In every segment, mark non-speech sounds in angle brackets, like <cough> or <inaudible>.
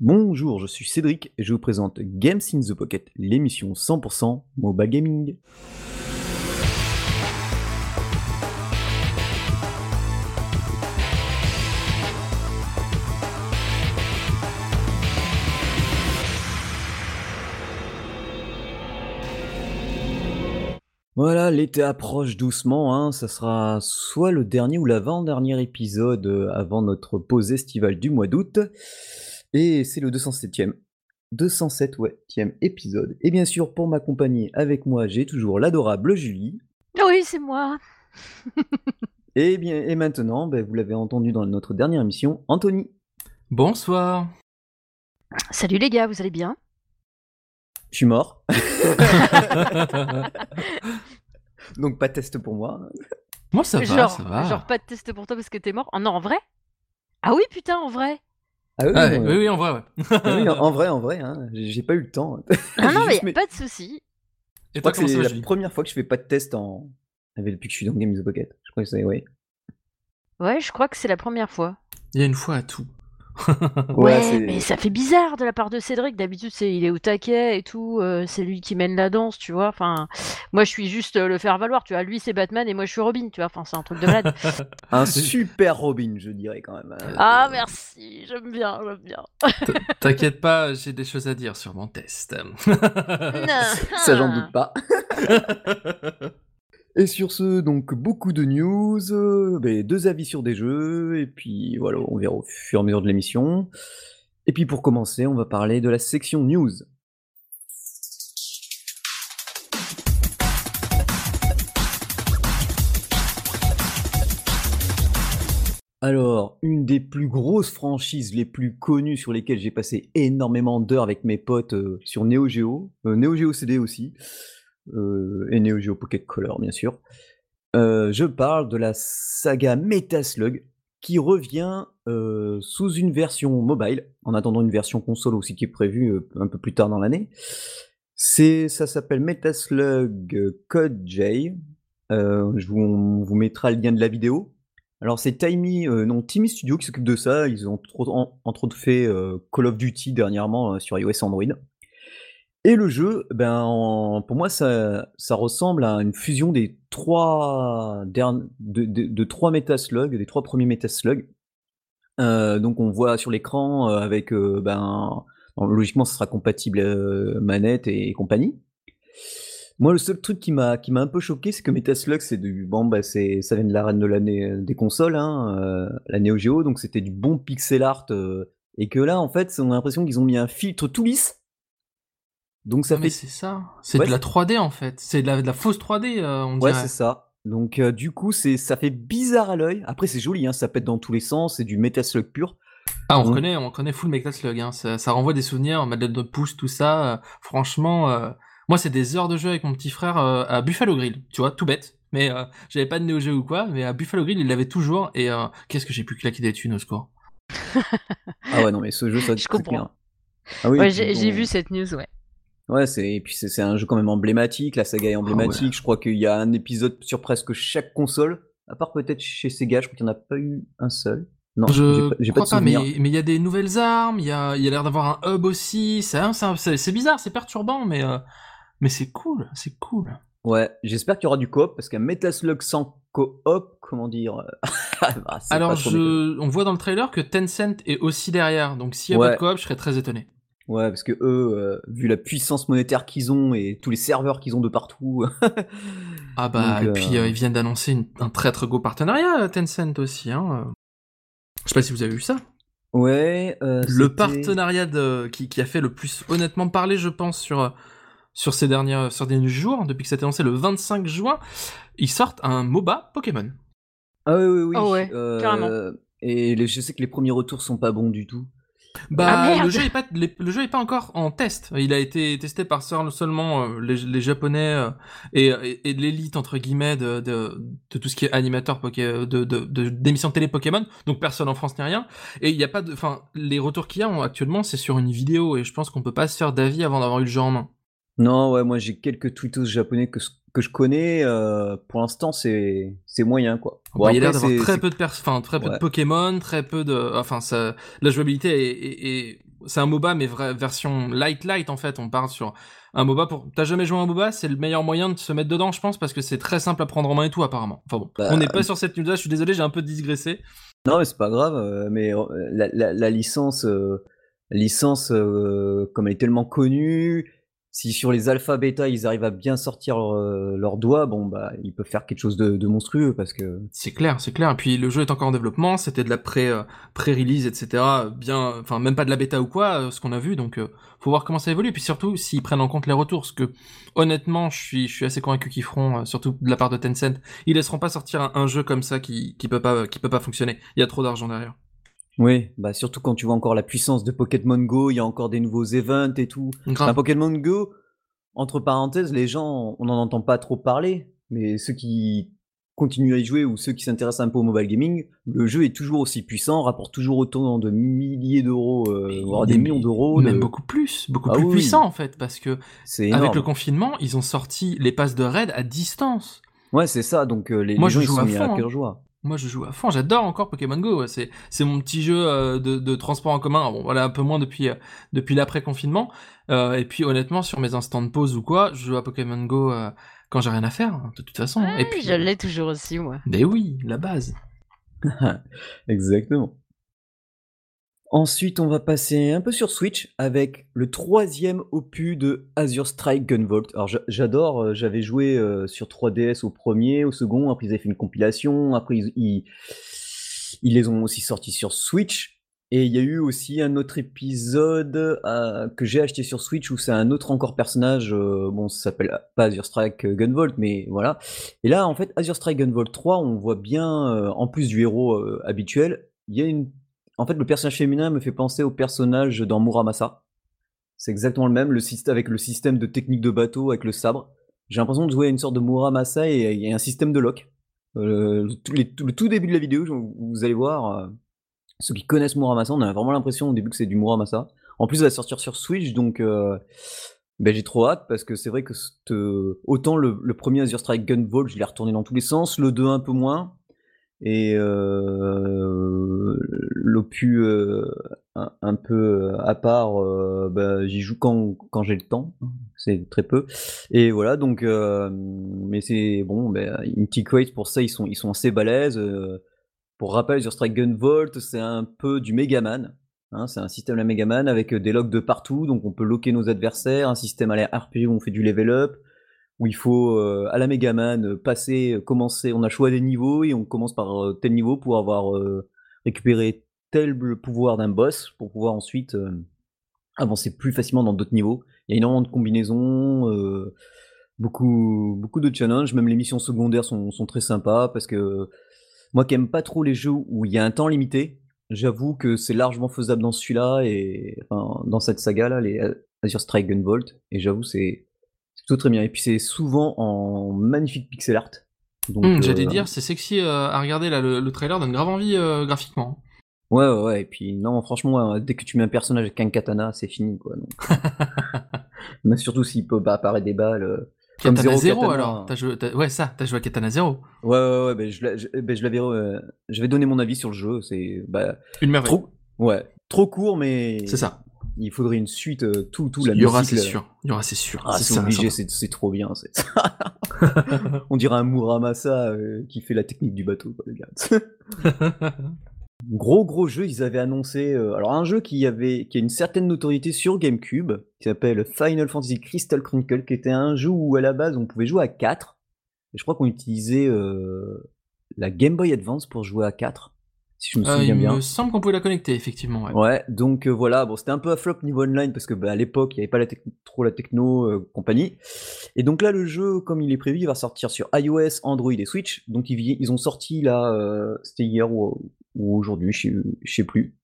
Bonjour, je suis Cédric et je vous présente Games in the Pocket, l'émission 100% MOBA Gaming. Voilà, l'été approche doucement, hein, ça sera soit le dernier ou l'avant-dernier épisode euh, avant notre pause estivale du mois d'août. Et c'est le 207e. 207 ouais, épisode. Et bien sûr, pour m'accompagner avec moi, j'ai toujours l'adorable Julie. Oui, c'est moi. <laughs> et bien, et maintenant, ben, vous l'avez entendu dans notre dernière émission, Anthony. Bonsoir. Salut les gars, vous allez bien? Je suis mort. <laughs> <laughs> Donc pas de test pour moi. Moi ça va, ça va. Genre pas de test pour toi parce que t'es mort? Oh non, en vrai? Ah oui, putain, en vrai. Ah oui, ah oui, oui, en vrai, ouais. <laughs> Ah oui, en vrai, en vrai, hein. j'ai pas eu le temps. <laughs> Ah non, mais pas de soucis. Et toi, c'est la première fois que je fais pas de test en. Depuis que je suis dans Games of Pocket. Je crois que c'est, ouais. Ouais, je crois que c'est la première fois. Il y a une fois à tout. <laughs> ouais, mais ça fait bizarre de la part de Cédric. D'habitude, c'est il est au taquet et tout. Euh, c'est lui qui mène la danse, tu vois. Enfin, moi, je suis juste euh, le faire valoir. Tu vois, lui c'est Batman et moi je suis Robin. Tu vois. Enfin, c'est un truc de malade. <laughs> un super Robin, je dirais quand même. Hein. Ah merci, j'aime bien, j'aime bien. T'inquiète pas, j'ai des choses à dire sur mon test. <laughs> ça, j'en doute pas. Et sur ce, donc beaucoup de news, euh, ben, deux avis sur des jeux, et puis voilà, on verra au fur et à mesure de l'émission. Et puis pour commencer, on va parler de la section news. Alors, une des plus grosses franchises les plus connues sur lesquelles j'ai passé énormément d'heures avec mes potes euh, sur Neo Geo, euh, Neo Geo CD aussi, et Neo Geo Pocket Color, bien sûr. Euh, je parle de la saga Metaslug qui revient euh, sous une version mobile, en attendant une version console aussi qui est prévue un peu plus tard dans l'année. C'est, ça s'appelle Metaslug Code J. je vous, on vous mettra le lien de la vidéo. Alors c'est non Timmy Studio qui s'occupe de ça. Ils ont entre autres fait Call of Duty dernièrement sur iOS Android. Et le jeu, ben, pour moi, ça, ça ressemble à une fusion des trois de, de, trois des trois premiers Metaslugs. Euh, donc on voit sur l'écran euh, avec, euh, ben, logiquement, ce sera compatible manette et, compagnie. Moi, le seul truc qui m'a qui m'a un peu choqué, c'est que Metaslug, c'est du bon, bah, c'est ça vient de la reine de l'année des consoles, hein, la Neo Geo, donc c'était du bon pixel art, et que là, en fait, on a l'impression qu'ils ont mis un filtre tout lisse donc ça fait. C'est ça. C'est de la 3D en fait. C'est de la, fausse 3D, euh, on dirait. Ouais, c'est ça. Donc euh, du coup, c'est ça fait bizarre à l'œil. Après, c'est joli, hein, ça pète dans tous les sens. C'est du Metaslug pur. Ah, on connaît, on connaît full Metaslug. Hein. Ça, ça, renvoie des souvenirs, Madeleine de pouce, tout ça. Euh, franchement, moi, c'est des heures de jeu avec mon petit frère à Buffalo Grill. Tu vois, tout bête. Mais j'avais pas de Neo Geo ou quoi. Mais à Buffalo Grill, il l'avait toujours. Et qu'est-ce que j'ai pu claquer des thunes au score. ah ouais, non, mais ce jeu, ça. <laughs> Je comprends. Ah oui, ouais, j'ai vu cette news, ouais. Ouais, c'est et puis c'est un jeu quand même emblématique, la saga est ah emblématique. Je crois qu'il y a un épisode sur presque chaque console, à part peut-être chez Sega, je crois qu'il n'y en a pas eu un seul. Non, j'ai pas, pas, mais il y a des nouvelles armes, il y a, il y a l'air d'avoir un hub aussi. C'est bizarre, c'est perturbant, mais euh, mais c'est cool, c'est cool. Ouais, j'espère qu'il y aura du coop parce qu'un Metaslug sans coop, comment dire <laughs> ah, bah, Alors, je, on voit dans le trailer que Tencent est aussi derrière, donc s'il y a pas de coop, je serais très étonné. Ouais, parce que eux, euh, vu la puissance monétaire qu'ils ont et tous les serveurs qu'ils ont de partout. ah <laughs> bah, et puis euh, euh, ils viennent d'annoncer un très très gros partenariat, Tencent aussi. Hein. Je sais pas si vous avez vu ça. Ouais. le partenariat qui, qui, a fait le plus honnêtement parler, je pense, sur sur ces derniers sur derniers jours, depuis que ça a été lancé le 25 juin, ils sortent un MOBA Pokémon. Ah oui oui oui. Oh ouais, carrément. Et je sais que les premiers retours sont pas bons du tout. Bah, ah, le, jeu est pas, le jeu est pas encore en test. Il a été testé par seulement euh, les, les, japonais euh, et, et, l'élite entre guillemets de, de, de, tout ce qui est animateur de, de, d'émissions télé Pokémon. Donc personne en France n'est rien. Et il y a pas de, enfin, les retours qu'il y a actuellement, c'est sur une vidéo et je pense qu'on peut pas se faire d'avis avant d'avoir eu le jeu en main. Non, ouais, moi j'ai quelques tweetos japonais que, que je connais. Euh, pour l'instant, c'est c'est moyen quoi. Bon, il y a d'avoir très peu de enfin très peu de Pokémon, très peu de, enfin ça, la jouabilité est, est, c'est un MOBA mais vraie version light light en fait. On parle sur un MOBA pour. T'as jamais joué à un MOBA? C'est le meilleur moyen de se mettre dedans, je pense, parce que c'est très simple à prendre en main et tout apparemment. Enfin bon, bah, on n'est pas sur cette news-là. Je suis désolé, j'ai un peu digressé. Non, mais c'est pas grave. Euh, mais euh, la, licence, licence, comme elle est tellement connue, si sur les alpha bêta ils arrivent à bien sortir leurs doigts, bon bah ils peuvent faire quelque chose de, monstrueux parce que c'est clair, c'est clair. Et puis le jeu est encore en développement, c'était de la pré euh, pré release etc. Bien, enfin même pas de la bêta ou quoi, euh, ce qu'on a vu. Donc euh, faut voir comment ça évolue. Et puis surtout s'ils prennent en compte les retours, parce que honnêtement je suis je suis assez convaincu qu'ils feront, surtout de la part de Tencent, ils laisseront pas sortir un, un jeu comme ça qui qui peut pas qui peut pas fonctionner. Il y a trop d'argent derrière. Oui, bah surtout quand tu vois encore la puissance de Pokémon Go, il y a encore des nouveaux events et tout. Un Pokémon Go, entre parenthèses, les gens, on n'en entend pas trop parler, mais ceux qui continuent à y jouer ou ceux qui s'intéressent un peu au mobile gaming, le jeu est toujours aussi puissant, rapporte toujours autant de milliers d'euros, euh, voire des millions d'euros. Même beaucoup plus, beaucoup ah plus puissant en fait, parce que avec le confinement, ils ont sorti les passes de raid à distance. Ouais, c'est ça, donc euh, les, Moi, gens je joue ils sont à mis à joie. Moi, je joue à fond. J'adore encore Pokémon Go. C'est c'est mon petit jeu euh, de, de transport en commun. Bon, voilà, un peu moins depuis euh, depuis l'après confinement. Euh, et puis honnêtement, sur mes instants de pause ou quoi, je joue à Pokémon Go quand j'ai rien à faire, de toute façon. et puis je l'ai toujours aussi, moi. Mais oui, la base. <laughs> Exactement. Ensuite, on va passer un peu sur Switch avec le troisième opus de Azure Strike Gunvolt. Alors j'adore, euh, j'avais joué euh, sur 3DS au premier, au second, après ils avaient fait une compilation, après ils, les ont aussi sortis sur Switch. Et il y a eu aussi un autre épisode euh, que j'ai acheté sur Switch où c'est un autre encore personnage, bon ça s'appelle pas Azure Strike Gunvolt, mais voilà. Et là en fait Azure Strike Gunvolt 3, on voit bien, en plus du héros habituel, il y a une en fait, le personnage féminin me fait penser au personnage dans Muramasa. C'est exactement le même, avec le système de technique de bateau, avec le sabre. J'ai l'impression de jouer à une sorte de Muramasa et un système de lock. Euh, le, tout début de la vidéo, vous allez voir, euh, ceux qui connaissent Muramasa, on a vraiment l'impression au début que c'est du Muramasa. En plus, il va sortir sur Switch, donc euh, ben, j'ai trop hâte parce que c'est vrai que autant le, premier Azure Strike Gunvolt, je l'ai retourné dans tous les sens, le 2 un peu moins. Et l'opus euh, un, peu à part, euh, bah, j'y joue quand, quand j'ai le temps, c'est très peu. Et voilà, donc, mais c'est bon, bah, pour ça, ils sont, ils sont assez balèzes. pour rappel, sur Strike Gun Volt, c'est un peu du Megaman. Hein, c'est un système à la Megaman avec des locks de partout, donc on peut locker nos adversaires, un système à la RPG où on fait du level up, où il faut euh, à la Megaman euh, passer, euh, commencer, on a choix des niveaux et on commence par tel niveau pour avoir récupéré tel pouvoir d'un boss pour pouvoir ensuite avancer plus facilement dans d'autres niveaux. Il y a énormément de combinaisons, beaucoup, beaucoup de challenges, même les missions secondaires sont, sont très sympas parce que moi qui aime pas trop les jeux où il y a un temps limité, j'avoue que c'est largement faisable dans celui-là et dans cette saga là, les Azure Strike Gunvolt, et j'avoue c'est tout très bien. Et puis c'est souvent en magnifique pixel art. J'allais euh, dire, c'est sexy euh, à regarder là. Le, trailer donne grave envie euh, graphiquement. Ouais, ouais, ouais. Et puis non, franchement, dès que tu mets un personnage avec un katana, c'est fini quoi. Mais <laughs> surtout s'il peut pas apparaître des balles. Katana 0 alors as joué, Ouais, ça, t'as joué à Katana 0 Ouais, ouais, ouais, ben, je, je, ben, je l'avais. je vais donner mon avis sur le jeu. C'est. Bah, Une merveille. Trop, ouais, trop court, mais. C'est ça il faudrait une suite, euh, tout, tout la Il y aura, c'est sûr. Il y aura, c'est sûr. Ah, c'est obligé, c'est trop bien. <laughs> On dirait un Muramasa euh, qui fait la technique du bateau, quoi, gars. <laughs> gros gros jeu, ils avaient annoncé. Euh, alors un jeu qui avait, qui a une certaine notoriété sur GameCube, qui s'appelle Final Fantasy Crystal Chronicle, qui était un jeu où à la base on pouvait jouer à 4. Et je crois qu'on utilisait la Game Boy Advance pour jouer à 4 si je me souviens bien. Il me semble qu'on pouvait la connecter, effectivement. Ouais, donc euh, voilà, bon, c'était un peu à flop niveau online parce que bah, à l'époque, il n'y avait pas la trop la techno euh, compagnie. Et donc là, le jeu, comme il est prévu, il va sortir sur iOS, Android et Switch. Donc ils, ils ont sorti là, euh, c'était hier ou, aujourd'hui, je ne sais plus,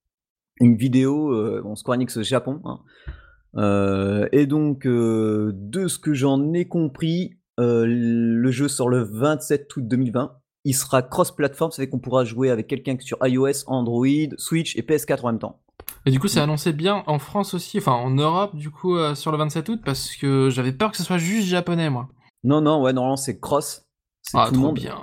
une vidéo en Square Enix Japon. Hein. et donc, de ce que j'en ai compris, le jeu sort le 27 août 2020 il sera cross-platform, ça fait qu'on pourra jouer avec quelqu'un sur iOS, Android, Switch et PS4 en même temps. Et du coup, c'est annoncé bien en France aussi, enfin en Europe, du coup, euh, sur le 27 août, parce que j'avais peur que ce soit juste japonais, moi. Non, non, ouais, normalement, c'est cross. Ah, tout trop monde. bien.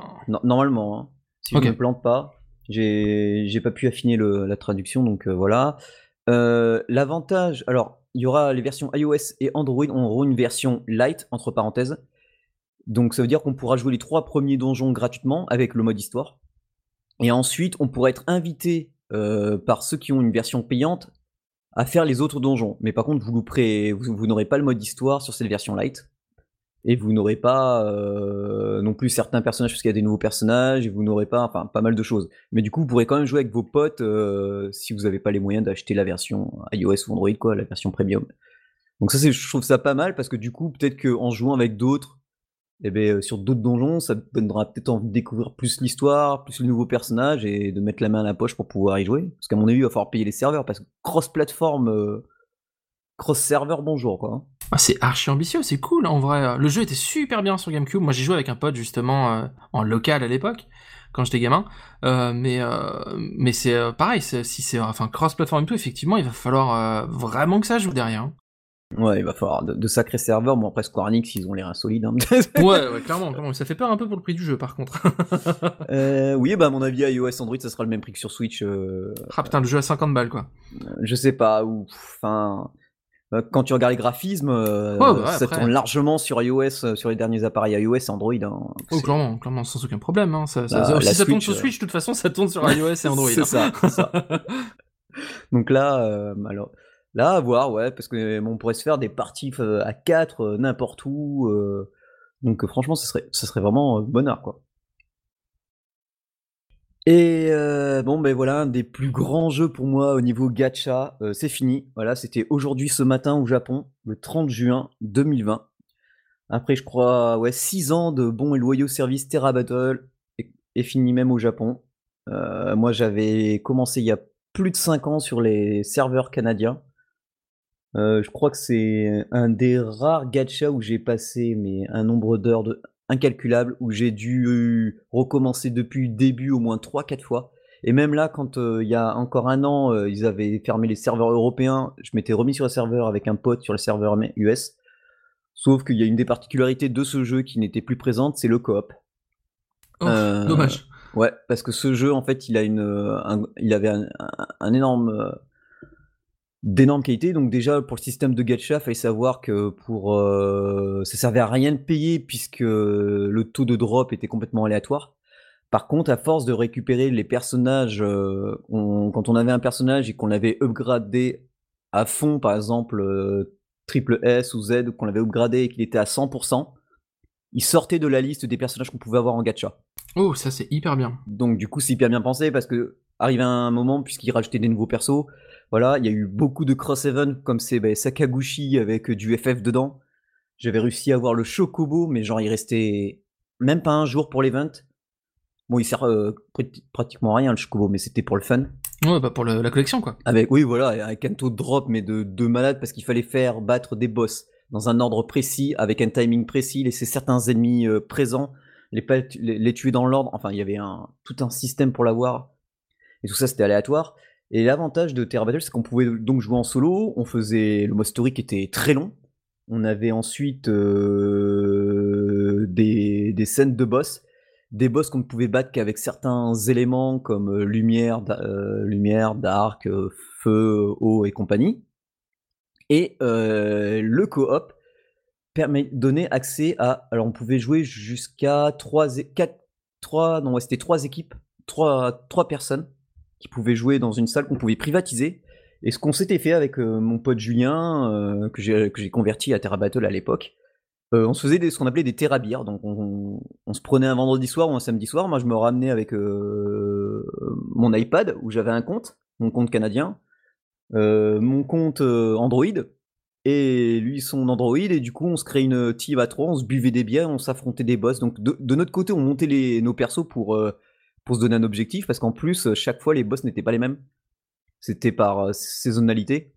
normalement, hein. si je ne me plante pas. J'ai pas pu affiner la traduction, donc euh, voilà. L'avantage, alors il y aura les versions iOS et Android auront une version light entre parenthèses. Donc ça veut dire qu'on pourra jouer les trois premiers donjons gratuitement avec le mode histoire. Et ensuite, on pourra être invité par ceux qui ont une version payante à faire les autres donjons. Mais par contre, vous, vous, n'aurez pas le mode histoire sur cette version light. Et vous n'aurez pas euh, non plus certains personnages parce qu'il y a des nouveaux personnages, et vous n'aurez pas, enfin, pas mal de choses. Mais du coup, vous pourrez quand même jouer avec vos potes euh, si vous n'avez pas les moyens d'acheter la version iOS ou Android, quoi, la version premium. Donc ça, je trouve ça pas mal parce que du coup, peut-être qu'en jouant avec d'autres, eh ben, euh, sur d'autres donjons, ça donnera peut-être envie de découvrir plus l'histoire, plus le nouveau personnage et de mettre la main à la poche pour pouvoir y jouer. Parce qu'à mon avis, il va falloir payer les serveurs parce que cross-platform, euh, cross-serveur, bonjour quoi. Hein. Ah, c'est archi ambitieux, c'est cool en vrai. Le jeu était super bien sur GameCube. Moi, j'ai joué avec un pote justement euh, en local à l'époque quand j'étais gamin. mais mais c'est pareil, si c'est enfin cross-platform et tout, effectivement, il va falloir vraiment que ça joue derrière. Hein. Ouais, il va falloir de, sacrés serveurs. Bon, après Square Enix, ils ont l'air insolides. Hein. ouais, ouais, clairement, clairement. Ça fait peur un peu pour le prix du jeu, par contre. <laughs> euh, oui, bah, à mon avis, iOS, Android, ça sera le même prix que sur Switch. Euh... Ah putain, le jeu à 50 balles, quoi. je sais pas, ou. Enfin. Euh, quand tu regardes les graphismes, euh, bah ça tourne largement sur iOS, euh, sur les derniers appareils iOS et Android. Hein. Oh, clairement, clairement, sans aucun problème. Hein. Ça, ça, bah, si ça tourne sur Switch, de toute façon, ça tourne sur <laughs> iOS et Android. c'est ça, ça. <laughs> Donc là, alors, Là, à voir, ouais, parce que on pourrait se faire des parties à 4 n'importe où. donc franchement, ce serait, ce serait vraiment bonheur, quoi. Et bon, ben voilà, un des plus grands jeux pour moi au niveau gacha, c'est fini. Voilà, c'était aujourd'hui, ce matin au Japon, le 30 juin 2020. Après, je crois, ouais, 6 ans de bons et loyaux services Terra Battle est, fini même au Japon. moi, j'avais commencé il y a plus de 5 ans sur les serveurs canadiens. Euh, je crois que c'est un des rares gacha où j'ai passé mais un nombre d'heures de... incalculable, où j'ai dû recommencer depuis le début au moins 3-4 fois. Et même là, quand euh, il y a encore un an, euh, ils avaient fermé les serveurs européens, je m'étais remis sur le serveur avec un pote sur le serveur US. Sauf qu'il y a une des particularités de ce jeu qui n'était plus présente, c'est le coop. Oh, dommage. Ouais, parce que ce jeu, en fait, il a une, il avait un énorme d'énormes qualités. Donc déjà pour le système de gacha, il fallait savoir que pour euh, ça servait à rien de payer puisque le taux de drop était complètement aléatoire. Par contre, à force de récupérer les personnages, euh, quand on avait un personnage et qu'on l'avait upgradé à fond, par exemple euh, triple S ou Z, qu'on l'avait upgradé et qu'il était à 100%, il sortait de la liste des personnages qu'on pouvait avoir en gacha. Oh, ça c'est hyper bien. Donc du coup, c'est hyper bien pensé parce que arrivé à un moment, puisqu'il rajoutait des nouveaux persos, voilà, il y a eu beaucoup de cross-even, comme c'est bah, Sakaguchi avec euh, du FF dedans. J'avais réussi à avoir le Chocobo, mais genre il restait même pas un jour pour l'event. Bon, il sert euh, pratiquement à rien le Chocobo, mais c'était pour le fun. Ouais, bah pour la collection quoi. Avec, oui, voilà, avec un taux de drop, mais de, de malade, parce qu'il fallait faire battre des boss dans un ordre précis, avec un timing précis, laisser certains ennemis euh, présents, les, les, tuer dans l'ordre. Enfin, il y avait un, tout un système pour l'avoir. Et tout ça, c'était aléatoire. Et l'avantage de Terra Battle, c'est qu'on pouvait donc jouer en solo. On faisait le mode story qui était très long. On avait ensuite euh, des, scènes de boss, des boss qu'on ne pouvait battre qu'avec certains éléments comme euh, lumière, euh, lumière, dark, feu, eau et compagnie. Et le coop permet donner accès à. Alors on pouvait jouer jusqu'à 3, 4, 3, non, c'était 3 équipes, 3, 3 personnes qui pouvaient jouer dans une salle qu'on pouvait privatiser. Et ce qu'on s'était fait avec euh, mon pote Julien, euh, que j'ai converti à Terra Battle à l'époque, euh, on se faisait ce qu'on appelait des terrabires. Donc on, se prenait un vendredi soir ou un samedi soir. Moi je me ramenais avec mon iPad où j'avais un compte, mon compte canadien, mon compte Android et lui son Android. Et du coup on se créait une team à trois, on se buvait des bières, on s'affrontait des boss. Donc de, notre côté on montait nos persos pour pour se donner un objectif, parce qu'en plus, chaque fois, les boss n'étaient pas les mêmes. C'était par euh, saisonnalité.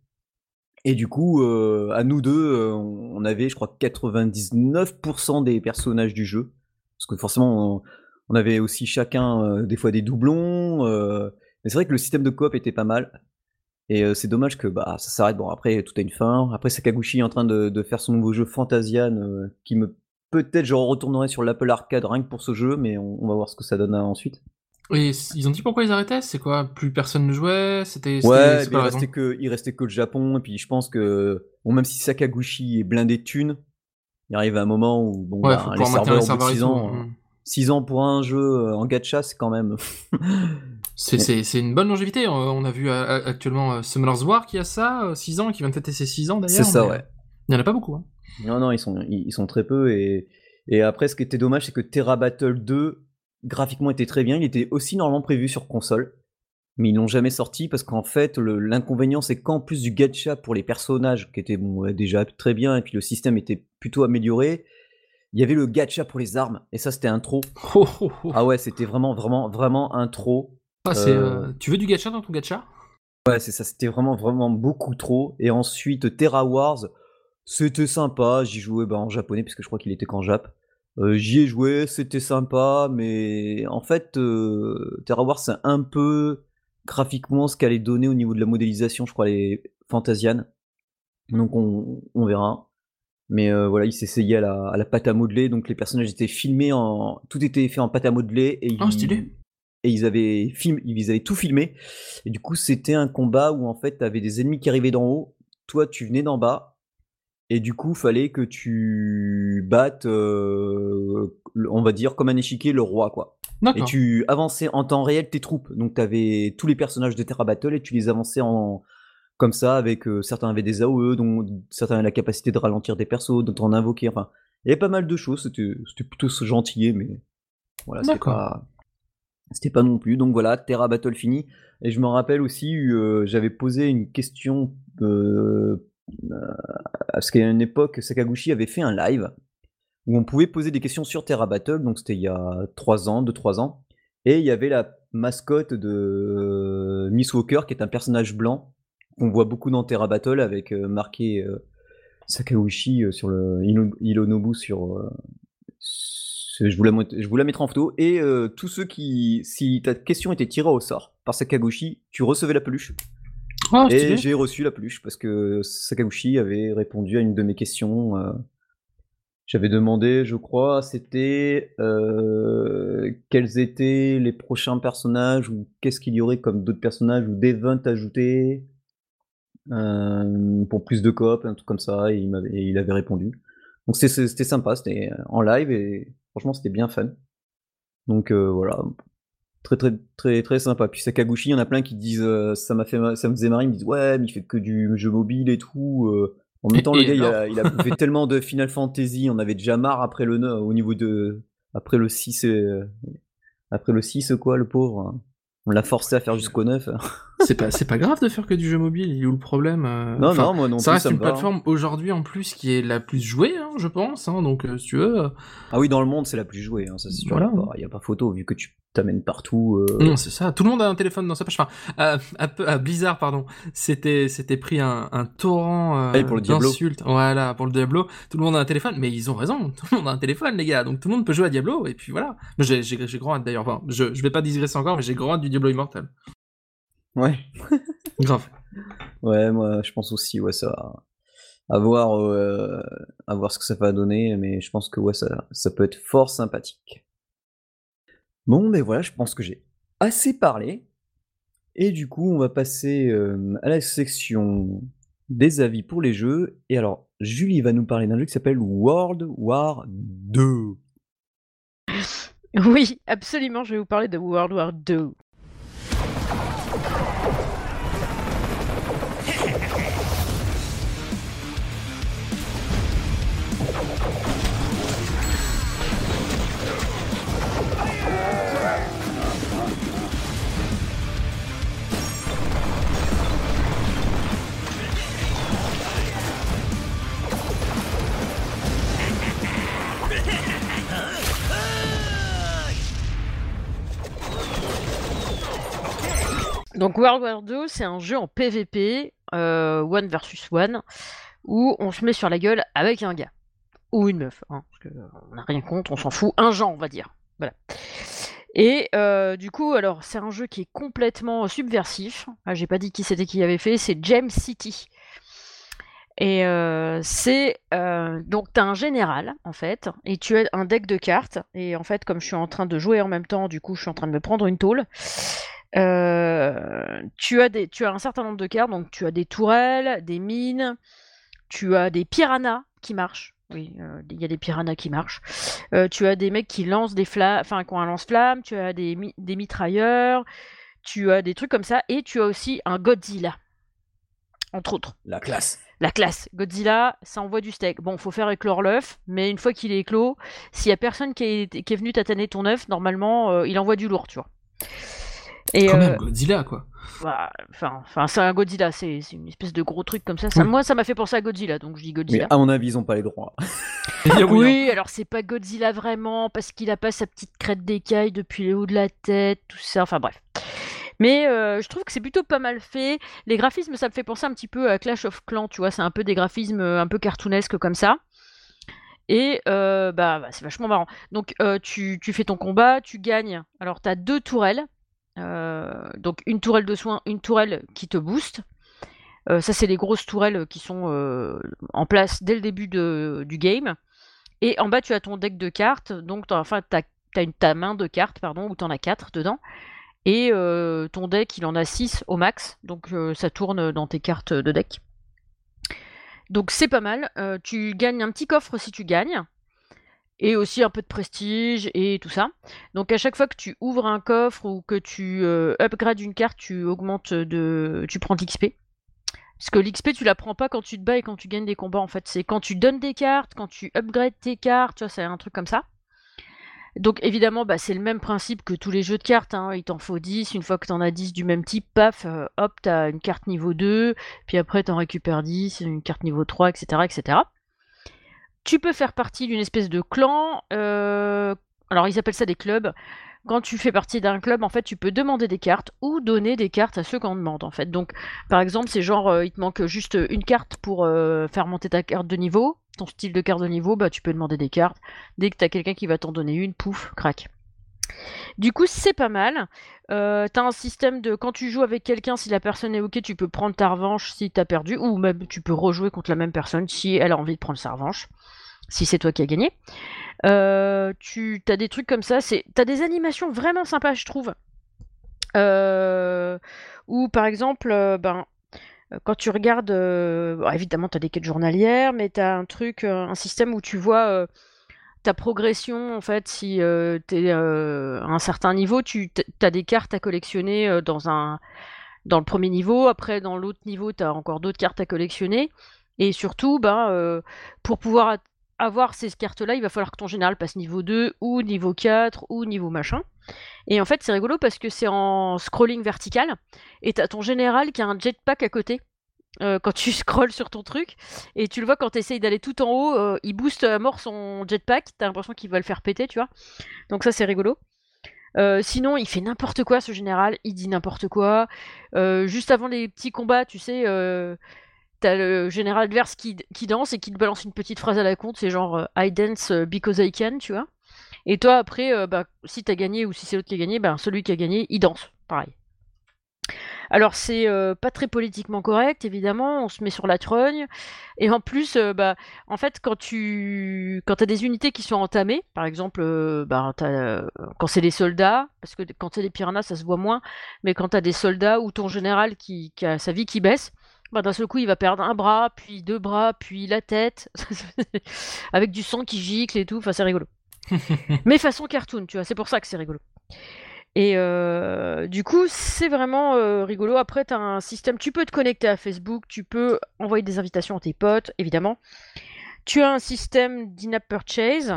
Et du coup, euh, à nous deux, euh, on avait, je crois, 99% des personnages du jeu. Parce que forcément, on, avait aussi chacun des fois des doublons. mais c'est vrai que le système de coop était pas mal. Et c'est dommage que bah, ça s'arrête. Bon, après, tout a une fin. Après, Sakaguchi est en train de, faire son nouveau jeu Fantasian, qui me peut-être je retournerai sur l'Apple Arcade rien que pour ce jeu, mais on, va voir ce que ça donne ensuite. Et ils ont dit pourquoi ils arrêtaient? C'est quoi? Plus personne ne jouait? C'était ouais, il restait que il restait que le Japon et puis je pense que bon, même si Sakaguchi est blindé de thunes, il arrive à un moment où bon, ouais, bah, les serveurs, les serveurs 6 ans, 6 ans pour un jeu euh, en gacha, c'est quand même <laughs> c'est une bonne longévité. On a vu euh, actuellement euh, Summoner's War qui a ça, 6 ans, qui vient de fêter ses 6 ans d'ailleurs. C'est ça, ouais. Il n'y en a pas beaucoup. Hein. Non, non, ils sont, ils, sont très peu. Et, et après, ce qui était dommage, c'est que Terra Battle 2, graphiquement, était très bien. Il était aussi normalement prévu sur console. Mais ils n'ont jamais sorti parce qu'en fait, l'inconvénient, c'est qu'en plus du gacha pour les personnages, qui étaient déjà très bien, et puis le système était plutôt amélioré, il y avait le gacha pour les armes. Et ça, c'était un trop. <laughs> Ah ouais, c'était vraiment, vraiment, vraiment un trop. Ah, euh, tu veux du gacha dans ton gacha? Ouais, c'est ça, c'était vraiment, vraiment beaucoup trop. Et ensuite, Terra Wars, c'était sympa, j'y jouais bah, en japonais puisque je crois qu'il était qu'en Jap. Euh, j'y ai joué, c'était sympa, mais en fait, euh, Terra Wars c'est un peu graphiquement ce qu'elle est donné au niveau de la modélisation, je crois, les Fantasian. Donc on, verra. Mais euh, voilà, il s'essayait à la, à la pâte à modeler, donc les personnages étaient filmés en. Tout était fait en pâte à modeler. Et oh, stylé! Et ils avaient, film, ils avaient tout filmé. Et du coup, c'était un combat où en fait, tu avais des ennemis qui arrivaient d'en haut, toi tu venais d'en bas, et du coup, fallait que tu battes, euh, on va dire, comme un échiquier, le roi, quoi. Et tu avançais en temps réel tes troupes. Donc, tu avais tous les personnages de Terra Battle et tu les avançais en comme ça, avec euh, certains avaient des AOE, dont certains avaient la capacité de ralentir des persos, d'autres en invoquer. Enfin, il y avait pas mal de choses. C'était plutôt gentil, mais voilà, c'était pas, c'était pas non plus. Donc voilà, Terra Battle fini. Et je me rappelle aussi, euh, j'avais posé une question parce qu'à une époque, Sakaguchi avait fait un live où on pouvait poser des questions sur Terra Battle, donc c'était il y a 3 ans, 2-3 ans, et il y avait la mascotte de Miss Walker, qui est un personnage blanc, qu'on voit beaucoup dans Terra Battle, avec euh, marqué euh, Sakaguchi euh, sur le Ilonobu sur... je, vous la, je vous la mettrai en photo, et tous ceux qui... Si ta question était tirée au sort par Sakaguchi, tu recevais la peluche. Ah, et j'ai reçu la peluche parce que Sakaguchi avait répondu à une de mes questions. Euh, j'avais demandé, je crois, c'était euh, quels étaient les prochains personnages ou qu'est-ce qu'il y aurait comme d'autres personnages ou d'events ajoutés euh, pour plus de coop, un truc comme ça, et il, et il avait répondu. Donc c'était sympa, c'était en live et franchement c'était bien fun. Donc voilà, très très très très sympa. Puis Sakaguchi, il y en a plein qui disent euh, ça m'a fait ça me faisait marrer, ils me disent ouais mais il fait que du jeu mobile et tout. Euh. En même <laughs> temps le gars il a, fait <laughs> tellement de Final Fantasy, on avait déjà marre après le au niveau de après le 6 euh, après le 6 quoi le pauvre. On l'a forcé à faire jusqu'au 9. C'est pas, c'est pas grave de faire que du jeu mobile, il y a où le problème euh, Non, non, moi non ça reste une hein. plateforme aujourd'hui en plus qui est la plus jouée, hein, je pense, hein, donc euh, si tu veux. Euh. Ah oui, dans le monde, c'est la plus jouée, ça c'est sûr. Il n'y a, pas photo, vu que tu t'amènes partout. Non, c'est ça, tout le monde a un téléphone dans sa poche. Enfin, à, Blizzard, pardon, c'était, c'était pris un, un torrent ah d'insultes. Voilà, pour le Diablo. Tout le monde a un téléphone, mais ils ont raison, <laughs> tout le monde a un téléphone, les gars, donc tout le monde peut jouer à Diablo, et puis voilà. J'ai, j'ai, grand hâte d'ailleurs, je, je vais pas digresser encore, mais j'ai grand hâte du Diablo Immortal. Ouais. <laughs> Grave. Ouais, moi je pense aussi, ouais, ça à voir, euh, à voir ce que ça va donner, mais je pense que ouais, ça, ça peut être fort sympathique. Bon, mais voilà, je pense que j'ai assez parlé. Et du coup, on va passer euh, à la section des avis pour les jeux. Et alors, Julie va nous parler d'un jeu qui s'appelle World War 2. Oui, absolument, je vais vous parler de World War 2. Donc World War 2, c'est un jeu en PvP, euh, one versus one, où on se met sur la gueule avec un gars. Ou une meuf, hein, parce qu'on n'a rien contre, on s'en fout, un genre on va dire. Voilà. Et euh, du coup, alors c'est un jeu qui est complètement subversif. Ah, J'ai pas dit qui c'était qui avait fait, c'est James City. Et c'est donc tu as un général en fait, et tu as un deck de cartes. Et en fait, comme je suis en train de jouer en même temps, du coup, je suis en train de me prendre une tôle. Tu as des, tu as un certain nombre de cartes, donc tu as des tourelles, des mines, tu as des piranhas qui marchent. Oui, il y a des piranhas qui marchent. tu as des mecs qui lancent des flammes, enfin qui ont un lance-flamme. Tu as des, des mitrailleurs. Tu as des trucs comme ça, et tu as aussi un Godzilla, entre autres. La classe la classe. Godzilla, ça envoie du steak. Bon, faut faire éclore l'œuf, mais une fois qu'il est éclos, s'il y a personne qui est, venu tataner ton œuf, normalement, euh, il envoie du lourd, tu vois. Et, Quand même, euh, Godzilla, quoi. Bah, enfin, c'est un Godzilla, c'est une espèce de gros truc comme ça. ça Moi, ça m'a fait penser à Godzilla, donc je dis Godzilla. Mais à mon avis, ils ont pas les droits. <laughs> <laughs> oui, alors c'est pas Godzilla vraiment, parce qu'il a pas sa petite crête d'écaille depuis le haut de la tête, tout ça. Enfin bref. Mais euh, je trouve que c'est plutôt pas mal fait. Les graphismes, ça me fait penser un petit peu à Clash of Clans, tu vois, c'est un peu des graphismes euh, un peu cartoonesques comme ça. Et euh, bah, bah, c'est vachement marrant. Donc tu, fais ton combat, tu gagnes. Alors tu as deux tourelles. Donc une tourelle de soin, une tourelle qui te booste. ça c'est les grosses tourelles qui sont en place dès le début du game. Et en bas tu as ton deck de cartes. Donc enfin tu as, ta main de cartes, pardon, où tu en as quatre dedans. Et euh, ton deck, il en a 6 au max, donc euh, ça tourne dans tes cartes de deck. Donc c'est pas mal. Euh, tu gagnes un petit coffre si tu gagnes. Et aussi un peu de prestige et tout ça. Donc à chaque fois que tu ouvres un coffre ou que tu upgrades une carte, tu augmentes de. tu prends l'XP. Parce que l'XP, tu la prends pas quand tu te bats et quand tu gagnes des combats, en fait. C'est quand tu donnes des cartes, quand tu upgrades tes cartes, tu vois, c'est un truc comme ça. Donc évidemment, bah, c'est le même principe que tous les jeux de cartes. Hein. Il t'en faut 10. Une fois que t'en as 10 du même type, paf, euh, hop, t'as une carte niveau 2. Puis après, t'en récupères 10, une carte niveau 3, etc. etc. Tu peux faire partie d'une espèce de clan. Euh, alors ils appellent ça des clubs. Quand tu fais partie d'un club, en fait, tu peux demander des cartes ou donner des cartes à ceux qu'on demande, en fait. Donc, par exemple, c'est genre, euh, il te manque juste une carte pour faire monter ta carte de niveau ton style de carte de niveau, bah, tu peux demander des cartes. Dès que tu as quelqu'un qui va t'en donner une, pouf, crac. Du coup, c'est pas mal. Euh, t'as un système de quand tu joues avec quelqu'un, si la personne est ok, tu peux prendre ta revanche si t'as perdu, ou même tu peux rejouer contre la même personne si elle a envie de prendre sa revanche, si c'est toi qui as gagné. Euh, tu as des trucs comme ça, c'est t'as des animations vraiment sympas, je trouve. Euh, ou par exemple, ben quand tu regardes, évidemment, tu as des quêtes journalières, mais tu as un truc, un système où tu vois ta progression, en fait, si tu es à un certain niveau, tu as des cartes à collectionner dans, un, dans le premier niveau. Après, dans l'autre niveau, tu as encore d'autres cartes à collectionner. Et surtout, ben, pour pouvoir avoir ces cartes-là, il va falloir que ton général passe niveau 2 ou niveau 4 ou niveau machin. Et en fait, c'est rigolo parce que c'est en scrolling vertical et t'as ton général qui a un jetpack à côté. Euh, quand tu <laughs> scrolles sur ton truc et tu le vois quand tu essayes d'aller tout en haut, euh, il booste à mort son jetpack, t'as l'impression qu'il va le faire péter, tu vois. Donc ça c'est rigolo. Euh, sinon, il fait n'importe quoi ce général, il dit n'importe quoi. juste avant les petits combats, tu sais, t'as le général adverse qui, qui, danse et qui te balance une petite phrase à la compte, c'est genre I dance because I can, tu vois. Et toi, après, bah, si t'as gagné ou si c'est l'autre qui a gagné, bah, celui qui a gagné, il danse. Pareil. Alors c'est euh, pas très politiquement correct, évidemment, on se met sur la trogne. Et en plus, euh, bah, en fait, quand tu quand as des unités qui sont entamées, par exemple, bah, quand c'est des soldats, parce que quand c'est des piranhas, ça se voit moins, mais quand tu as des soldats ou ton général qui, qui a sa vie qui baisse, bah, d'un seul coup, il va perdre un bras, puis deux bras, puis la tête, <laughs> avec du sang qui gicle et tout, enfin c'est rigolo. <laughs> mais façon cartoon, tu vois, c'est pour ça que c'est rigolo. Et euh, du coup, c'est vraiment euh, rigolo. Après, tu as un système, tu peux te connecter à Facebook, tu peux envoyer des invitations à tes potes, évidemment. Tu as un système d'in-app purchase.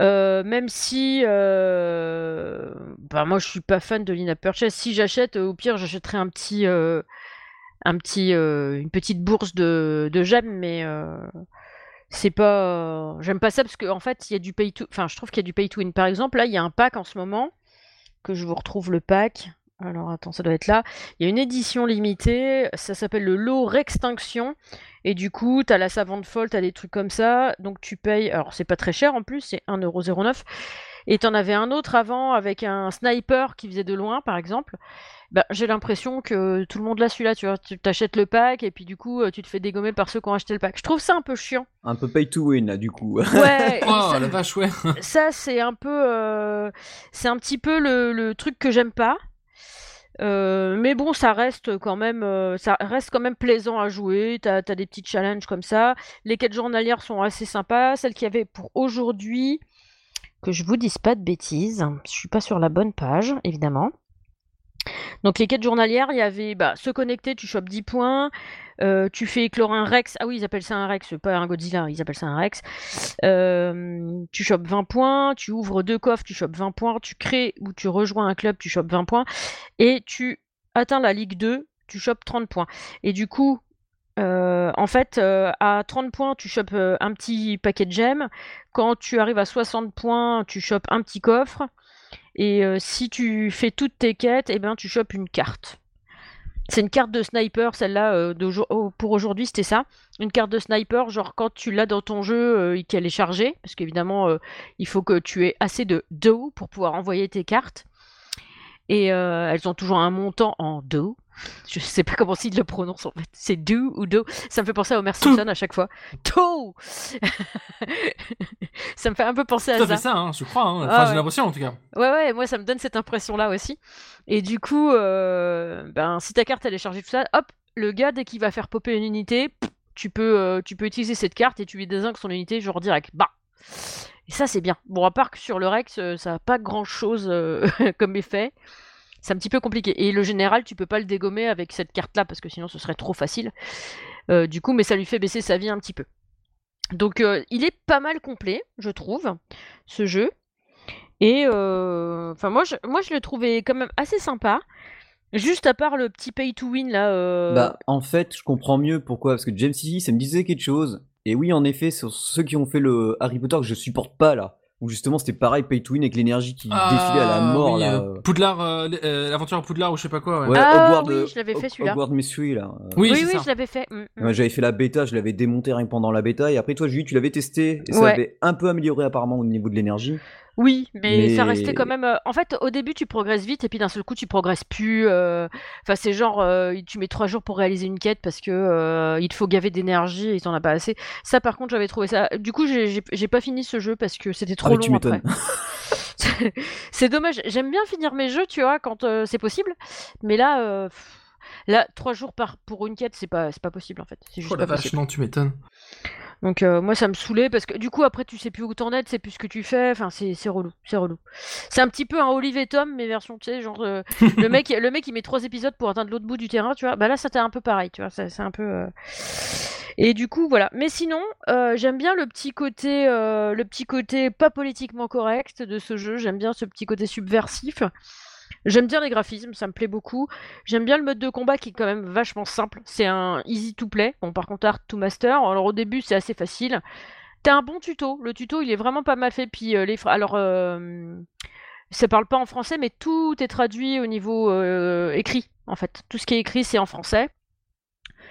Euh, même si bah, moi je suis pas fan de l'in-app purchase, si j'achète, au pire j'achèterai un petit, un petit, une petite bourse de, de gemmes, mais c'est pas j'aime pas ça parce qu'en en fait il y a du pay to enfin je trouve qu'il y a du pay to win. Par exemple là il y a un pack en ce moment que je vous retrouve le pack. Alors attends ça doit être là. Il y a une édition limitée. Ça s'appelle le lot Rextinction. Et du coup t'as la savante folle t'as des trucs comme ça. Donc tu payes alors c'est pas très cher en plus c'est 1,09€ et t'en avais un autre avant avec un sniper qui faisait de loin par exemple bah, j'ai l'impression que tout le monde l'a celui-là, tu vois. Tu t'achètes le pack et puis du coup, tu te fais dégommer par ceux qui ont acheté le pack. Je trouve ça un peu chiant. Un peu pay to win, là, du coup. Ouais. <laughs> oh, la vache, ouais. <laughs> ça, c'est un peu. c'est un petit peu le, le truc que j'aime pas. Euh, mais bon, ça reste quand même, euh, ça reste quand même plaisant à jouer. T'as as des petits challenges comme ça. Les quêtes journalières sont assez sympas. Celles qu'il y avait pour aujourd'hui, que je vous dise pas de bêtises. Je suis pas sur la bonne page, évidemment. Donc les quêtes journalières, il y avait bah, se connecter, tu chopes 10 points. Euh, tu fais éclore un Rex. Ah oui, ils appellent ça un Rex, pas un Godzilla, ils appellent ça un Rex. Euh, tu chopes 20 points, tu ouvres deux coffres, tu chopes 20 points, tu crées ou tu rejoins un club, tu chopes 20 points. Et tu atteins la Ligue 2, tu chopes 30 points. Et du coup, euh, en fait, à 30 points, tu chopes un petit paquet de gemmes. Quand tu arrives à 60 points, tu chopes un petit coffre. Et si tu fais toutes tes quêtes, eh ben, tu chopes une carte. C'est une carte de sniper, celle-là, euh, oh, pour aujourd'hui, c'était ça. Une carte de sniper, genre quand tu l'as dans ton jeu euh, et qu'elle est chargée, parce qu'évidemment, euh, il faut que tu aies assez de do pour pouvoir envoyer tes cartes. Et elles ont toujours un montant en do. Je sais pas comment s'il le prononce en fait. C'est do ou do. Ça me fait penser à Homer Simpson à chaque fois. Do <laughs> Ça me fait un peu penser à ça. Ça fait ça, hein, je crois. Hein. Enfin, j'ai l'impression en tout cas. Ouais, ouais, moi ça me donne cette impression-là aussi. Et du coup, euh, ben, si ta carte elle est chargée tout ça, hop, le gars dès qu'il va faire popper une unité, tu peux, euh, tu peux utiliser cette carte et tu lui désingues son unité genre direct. Bah Et ça c'est bien. Bon, à part que sur le Rex, euh, ça n'a pas grand-chose <laughs> comme effet c'est un petit peu compliqué. Et le général, tu peux pas le dégommer avec cette carte-là parce que sinon ce serait trop facile. Euh, du coup, mais ça lui fait baisser sa vie un petit peu. Donc, euh, il est pas mal complet, je trouve, ce jeu. Et euh, enfin, moi, je, moi, je le trouvais quand même assez sympa. Juste à part le petit pay to win là. Bah, en fait, je comprends mieux pourquoi. Parce que James City, ça me disait quelque chose. Et oui, en effet, sur ceux qui ont fait le Harry Potter que je supporte pas là où justement c'était pareil pay to win avec l'énergie qui ah, défilait à la mort là. Euh, Poudlard euh, euh, l'aventure Poudlard ou je sais pas quoi ouais. ah, oui, je l'avais fait celui-là Hogwarts Mystery là oui oui, je l'avais fait mm, mm. j'avais fait la bêta je l'avais démonté rien que pendant la bêta et après toi Julie tu l'avais testé et ça avait un peu amélioré apparemment au niveau de l'énergie oui, mais, ça restait quand même. Euh, en fait, au début, tu progresses vite et puis d'un seul coup, tu progresses plus. Euh, enfin, c'est genre, euh, tu mets trois jours pour réaliser une quête parce que il te faut gaver d'énergie et t'en as pas assez. Ça, par contre, j'avais trouvé ça. Du coup, j'ai pas fini ce jeu parce que c'était trop ah, long après. <laughs> c'est dommage. J'aime bien finir mes jeux, tu vois, quand c'est possible. Mais là. Là, trois jours par, pour une quête, c'est pas, pas possible en fait. C'est juste oh la vache, non, tu m'étonnes. Donc euh, moi ça me saoulait parce que du coup après tu sais plus où t'en es, tu sais plus ce que tu fais, enfin c'est, relou, c'est relou. C'est un petit peu un Olivier Tom mais version tu sais genre euh, <laughs> le mec le mec il met trois épisodes pour atteindre l'autre bout du terrain, tu vois. Bah là c'était un peu pareil, tu vois, c'est, un peu euh, Et du coup voilà. Mais sinon j'aime bien le petit côté le petit côté pas politiquement correct de ce jeu, j'aime bien ce petit côté subversif. J'aime bien les graphismes, ça me plaît beaucoup. J'aime bien le mode de combat qui est quand même vachement simple. C'est un easy to play. Bon, par contre, hard to master. Alors au début, c'est assez facile. T'as un bon tuto. Le tuto, il est vraiment pas mal fait. Puis euh, les alors euh, ça parle pas en français, mais tout est traduit au niveau euh, écrit. En fait, tout ce qui est écrit, c'est en français.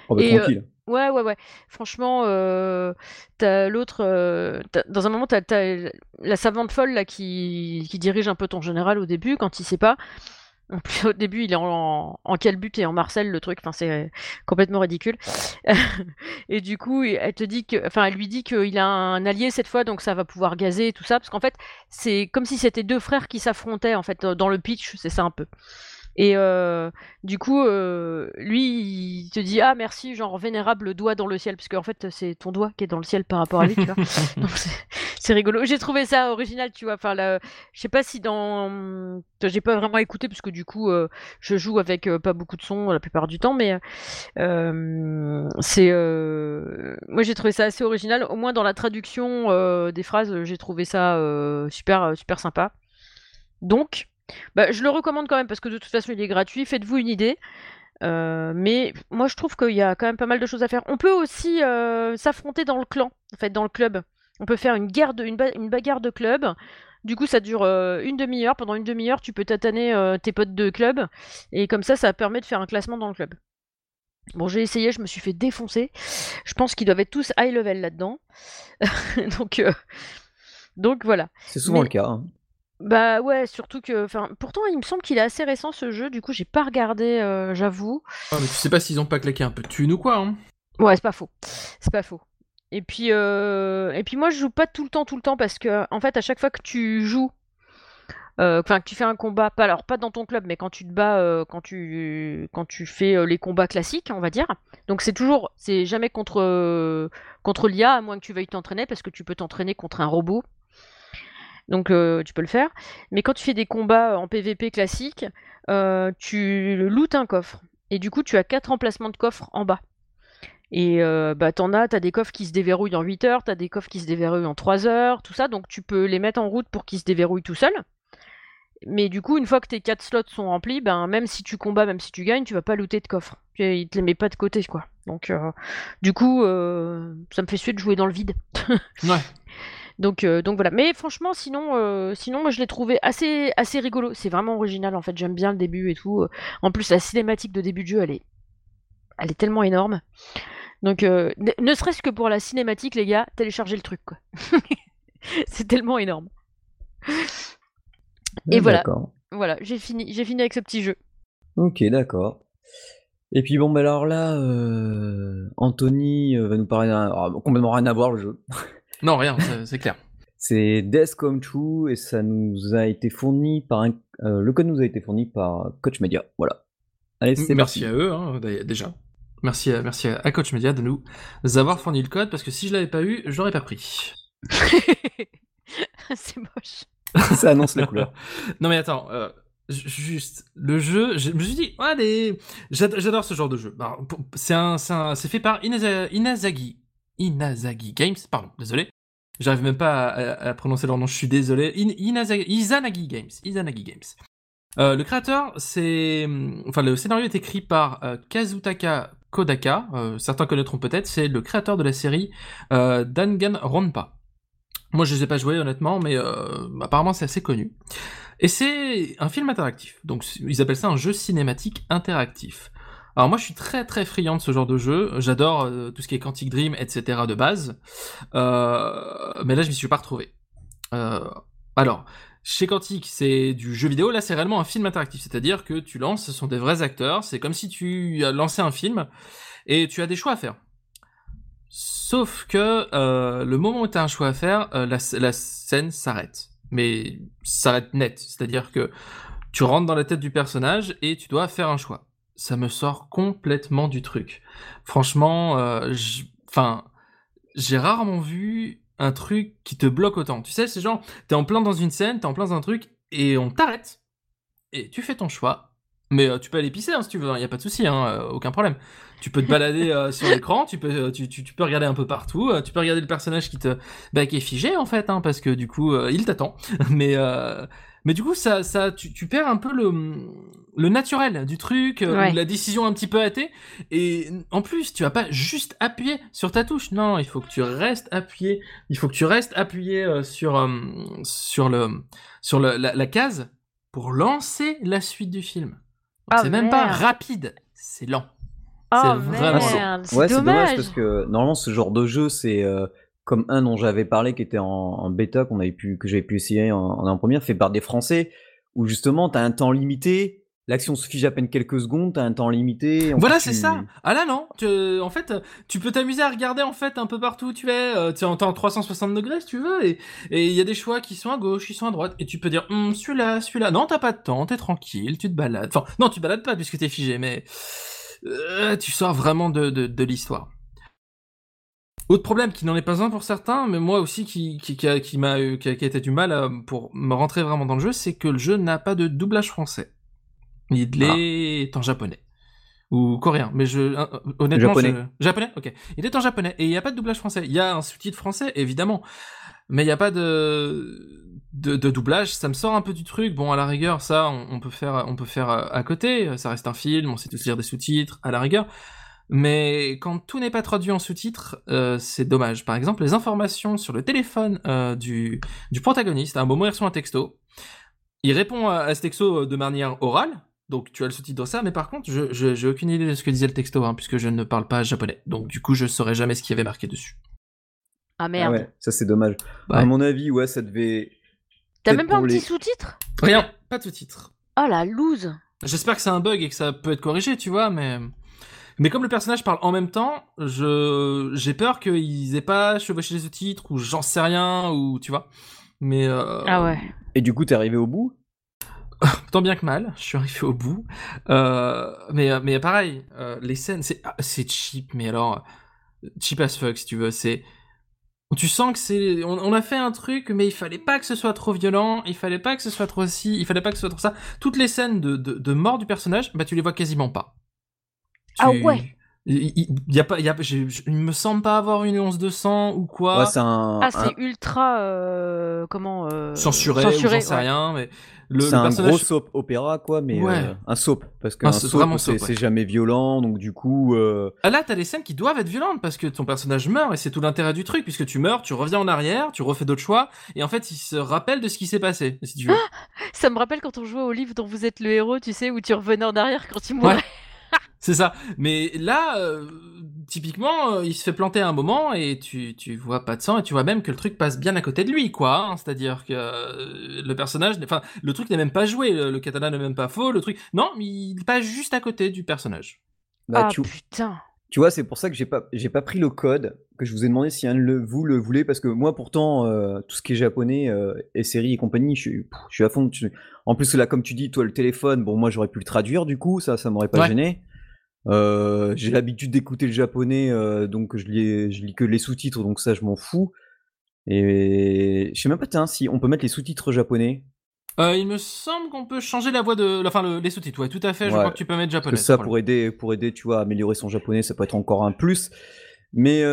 Oh, bah, tranquille. Ouais, ouais, ouais. Franchement, euh, t'as l'autre. Euh, dans un moment, t'as, as la savante folle là qui, qui dirige un peu ton général au début quand il sait pas. En plus, au début, il est en, en but et en Marcel, le truc. Enfin, c'est complètement ridicule. <laughs> et du coup, elle te dit que, enfin, elle lui dit qu'il a un allié cette fois, donc ça va pouvoir gazer et tout ça, parce qu'en fait, c'est comme si c'était deux frères qui s'affrontaient en fait dans le pitch. C'est ça un peu. Et euh, du coup, euh, lui, il te dit ah merci, genre vénérable doigt dans le ciel, parce qu'en fait c'est ton doigt qui est dans le ciel par rapport à lui, tu vois. <laughs> Donc c'est rigolo. J'ai trouvé ça original, tu vois. Enfin, je sais pas si dans, j'ai pas vraiment écouté parce que du coup, euh, je joue avec pas beaucoup de son la plupart du temps, mais c'est, moi j'ai trouvé ça assez original. Au moins dans la traduction des phrases, j'ai trouvé ça super super sympa. Donc bah, je le recommande quand même parce que de toute façon il est gratuit. Faites-vous une idée. Euh, mais moi je trouve qu'il y a quand même pas mal de choses à faire. On peut aussi euh, s'affronter dans le clan, en fait, dans le club. On peut faire une, guerre une, bagarre de club. Du coup, ça dure euh, une demi-heure. Pendant une demi-heure, tu peux tataner tes potes de club. Et comme ça, ça permet de faire un classement dans le club. Bon, j'ai essayé, je me suis fait défoncer. Je pense qu'ils doivent être tous high level là-dedans. <laughs> donc, donc voilà. C'est souvent le cas. Hein. Bah ouais, surtout que, enfin, pourtant il me semble qu'il est assez récent ce jeu, du coup j'ai pas regardé, euh, j'avoue. Ah, mais tu sais pas s'ils ont pas claqué un peu de thune ou quoi, hein Ouais, c'est pas faux, c'est pas faux. Et puis, euh, et puis moi je joue pas tout le temps, tout le temps, parce que en fait à chaque fois que tu joues, euh, enfin que tu fais un combat, pas alors pas dans ton club, mais quand tu te bats, quand tu quand tu fais les combats classiques, on va dire. Donc c'est toujours, c'est jamais contre contre l'IA à moins que tu veuilles t'entraîner, parce que tu peux t'entraîner contre un robot donc euh, tu peux le faire. Mais quand tu fais des combats en PVP classique, euh, tu lootes un coffre. Et du coup, tu as quatre emplacements de coffres en bas. Et euh, bah, t'en as, t'as des coffres qui se déverrouillent en 8 heures, t'as des coffres qui se déverrouillent en 3 heures, tout ça. Donc tu peux les mettre en route pour qu'ils se déverrouillent tout seuls. Mais du coup, une fois que tes 4 slots sont remplis, ben, même si tu combats, même si tu gagnes, tu vas pas looter de coffre. Il te les met pas de côté, quoi. Donc, du coup, ça me fait suer de jouer dans le vide. ouais. <laughs> Donc, euh, donc voilà. Mais franchement, sinon, euh, sinon moi je l'ai trouvé assez, assez rigolo. C'est vraiment original en fait. J'aime bien le début et tout. En plus, la cinématique de début de jeu, elle est, elle est tellement énorme. Donc, euh, ne serait-ce que pour la cinématique, les gars, téléchargez le truc quoi. <laughs> C'est tellement énorme. Et voilà. Voilà, j'ai fini, j'ai fini avec ce petit jeu. Ok, d'accord. Et puis bon, bah alors là, Anthony va nous parler d'un... complètement rien à voir le jeu. Non, rien, c'est clair. C'est Death Come True et ça nous a été fourni par un. Euh, le code nous a été fourni par Coach Media. Voilà. Allez, c'est Merci à eux, hein, déjà. Merci à, merci à Coach Media de nous avoir fourni le code parce que si je l'avais pas eu, je l'aurais pas pris. <laughs> c'est moche. <laughs> ça annonce la couleur. <laughs> non mais attends, euh, juste le jeu, je me suis dit, ouais, j'adore ce genre de jeu. C'est un, c'est fait par Inazagi Inazagi Games, pardon, désolé. J'arrive même pas à, prononcer leur nom, je suis désolé. Izanagi Games. Izanagi Games. Euh, le créateur, c'est, enfin, le scénario est écrit par euh, Kazutaka Kodaka. Euh, certains connaîtront peut-être. C'est le créateur de la série Danganronpa. Moi, je ne les ai pas joués honnêtement, mais apparemment c'est assez connu. Et c'est un film interactif. Donc, ils appellent ça un jeu cinématique interactif. Alors moi je suis très très friand de ce genre de jeu, j'adore euh, tout ce qui est Quantic Dream, etc. de base, euh, mais là je m'y suis pas retrouvé. Euh, alors, chez Quantic c'est du jeu vidéo, là c'est réellement un film interactif, c'est-à-dire que tu lances, ce sont des vrais acteurs, c'est comme si tu lancé un film, et tu as des choix à faire. Sauf que le moment où tu as un choix à faire, la, la scène s'arrête. Mais s'arrête net, c'est-à-dire que tu rentres dans la tête du personnage et tu dois faire un choix ça me sort complètement du truc. Franchement, euh, j'ai rarement vu un truc qui te bloque autant. Tu sais, c'est genre, t'es en plein dans une scène, t'es en plein dans un truc, et on t'arrête, et tu fais ton choix. Mais euh, tu peux aller pisser hein, si tu veux, il hein, y a pas de souci, hein, euh, aucun problème. Tu peux te balader sur l'écran, tu peux, tu, peux regarder un peu partout, tu peux regarder le personnage qui te, bah, qui est figé en fait, parce que du coup, il t'attend. <laughs> Mais mais du coup, ça, ça, tu, tu perds un peu le, le naturel du truc, euh, la décision un petit peu hâtée. Et en plus, tu vas pas juste appuyer sur ta touche. Non, il faut que tu restes appuyé. Il faut que tu restes appuyé euh, sur, euh, sur, le, sur le, la, case pour lancer la suite du film. Ah, c'est même pas rapide, c'est lent. Oh, c'est vraiment lent. Ouais, c'est dommage parce que normalement, ce genre de jeu, c'est comme un dont j'avais parlé, qui était en, bêta, qu'on avait pu, que j'avais pu essayer en, en, première, fait par des Français, où justement, tu as un temps limité, l'action se fige à peine quelques secondes, tu as un temps limité. Voilà, c'est ça. Ah là, non. Tu, en fait, tu peux t'amuser à regarder, en fait, un peu partout où tu es. Euh, tu es en temps 360 degrés, si tu veux, et il y a des choix qui sont à gauche, qui sont à droite, et tu peux dire, hum, celui-là, celui-là. Non, t'as pas de temps, t'es tranquille, tu te balades. Enfin, non, tu te balades pas puisque t'es figé, mais euh, tu sors vraiment de, de, de l'histoire. Autre problème qui n'en est pas un pour certains, mais moi aussi qui, qui, qui, a, qui m'a qui, a, été du mal pour me rentrer vraiment dans le jeu, c'est que le jeu n'a pas de doublage français. Il est ah. en japonais ou coréen, mais je honnêtement japonais. japonais, ok. Il est en japonais et il n'y a pas de doublage français. Il y a un sous-titre français évidemment, mais il n'y a pas de... de... de doublage. Ça me sort un peu du truc. Bon, à la rigueur, ça on, peut faire on peut faire à côté. Ça reste un film, on sait tous lire des sous-titres à la rigueur. Mais quand tout n'est pas traduit en sous-titres, euh, c'est dommage. Par exemple, les informations sur le téléphone euh, du, du protagoniste, un moment il reçoit un texto, il répond à, ce texto euh, de manière orale, donc tu as le sous-titre dans ça, mais par contre, je j'ai aucune idée de ce que disait le texto, hein, puisque je ne parle pas japonais. Donc du coup, je saurais jamais ce qu'il y avait marqué dessus. Ah merde. Ah ouais, ça c'est dommage. À mon avis, ouais, ça devait T'as même pas un petit sous-titre? Rien, pas de sous-titre. Oh la loose J'espère que c'est un bug et que ça peut être corrigé, tu vois, mais... Mais comme le personnage parle en même temps, je j'ai peur qu'ils aient pas chevauché les sous-titres ou j'en sais rien ou tu vois. Mais euh... ah ouais. Et du coup, t'es arrivé au bout? <laughs> Tant bien que mal, je suis arrivé au bout. Euh, mais mais pareil, euh, les scènes c'est ah, c'est cheap, mais alors cheap as fuck si tu veux. C'est tu sens que c'est on, a fait un truc mais il fallait pas que ce soit trop violent il fallait pas que ce soit trop ci il fallait pas que ce soit trop ça toutes les scènes de, de, de mort du personnage bah tu les vois quasiment pas ah ouais il, y a pas, il, y a, il me semble pas avoir une once de sang ou quoi. Ouais, c'est un, ah, c'est ultra, euh, comment euh, censuré, censuré j'en sais rien, mais le, c'est un gros soap opéra quoi, mais euh, un soap parce qu'un soap, c'est, jamais violent, donc du coup. Euh... Ah là, t'as des scènes qui doivent être violentes parce que ton personnage meurt et c'est tout l'intérêt du truc puisque tu meurs, tu reviens en arrière, tu refais d'autres choix et en fait, il se rappelle de ce qui s'est passé. Si tu veux. ça me rappelle quand on jouait au livre dont vous êtes le héros, tu sais, où tu revenais en arrière quand il mourait. C'est ça. Mais là, euh, typiquement, euh, il se fait planter à un moment et tu, tu vois pas de sang et tu vois même que le truc passe bien à côté de lui, quoi. Hein. C'est-à-dire que euh, le personnage, enfin, le truc n'est même pas joué, le, katana n'est même pas faux, le truc. Non, il passe juste à côté du personnage. Bah, ah putain. Tu vois, c'est pour ça que j'ai pas, j'ai pas pris le code, que je vous ai demandé si un de vous le voulez, parce que moi, pourtant, tout ce qui est japonais et séries et compagnie, je suis, je suis à fond. En plus, là, comme tu dis, toi, le téléphone, bon, moi, j'aurais pu le traduire, du coup, ça, ça m'aurait pas gêné. Euh, j'ai l'habitude d'écouter le japonais, euh, donc je lis, je lis que les sous-titres, donc ça je m'en fous. Et je sais même pas tiens, si on peut mettre les sous-titres japonais. Euh, il me semble qu'on peut changer la voix de, enfin les sous-titres, ouais, tout à fait. Je crois que tu peux mettre japonais. ça pour aider, pour aider, tu vois, à améliorer son japonais, ça peut être encore un plus. Mais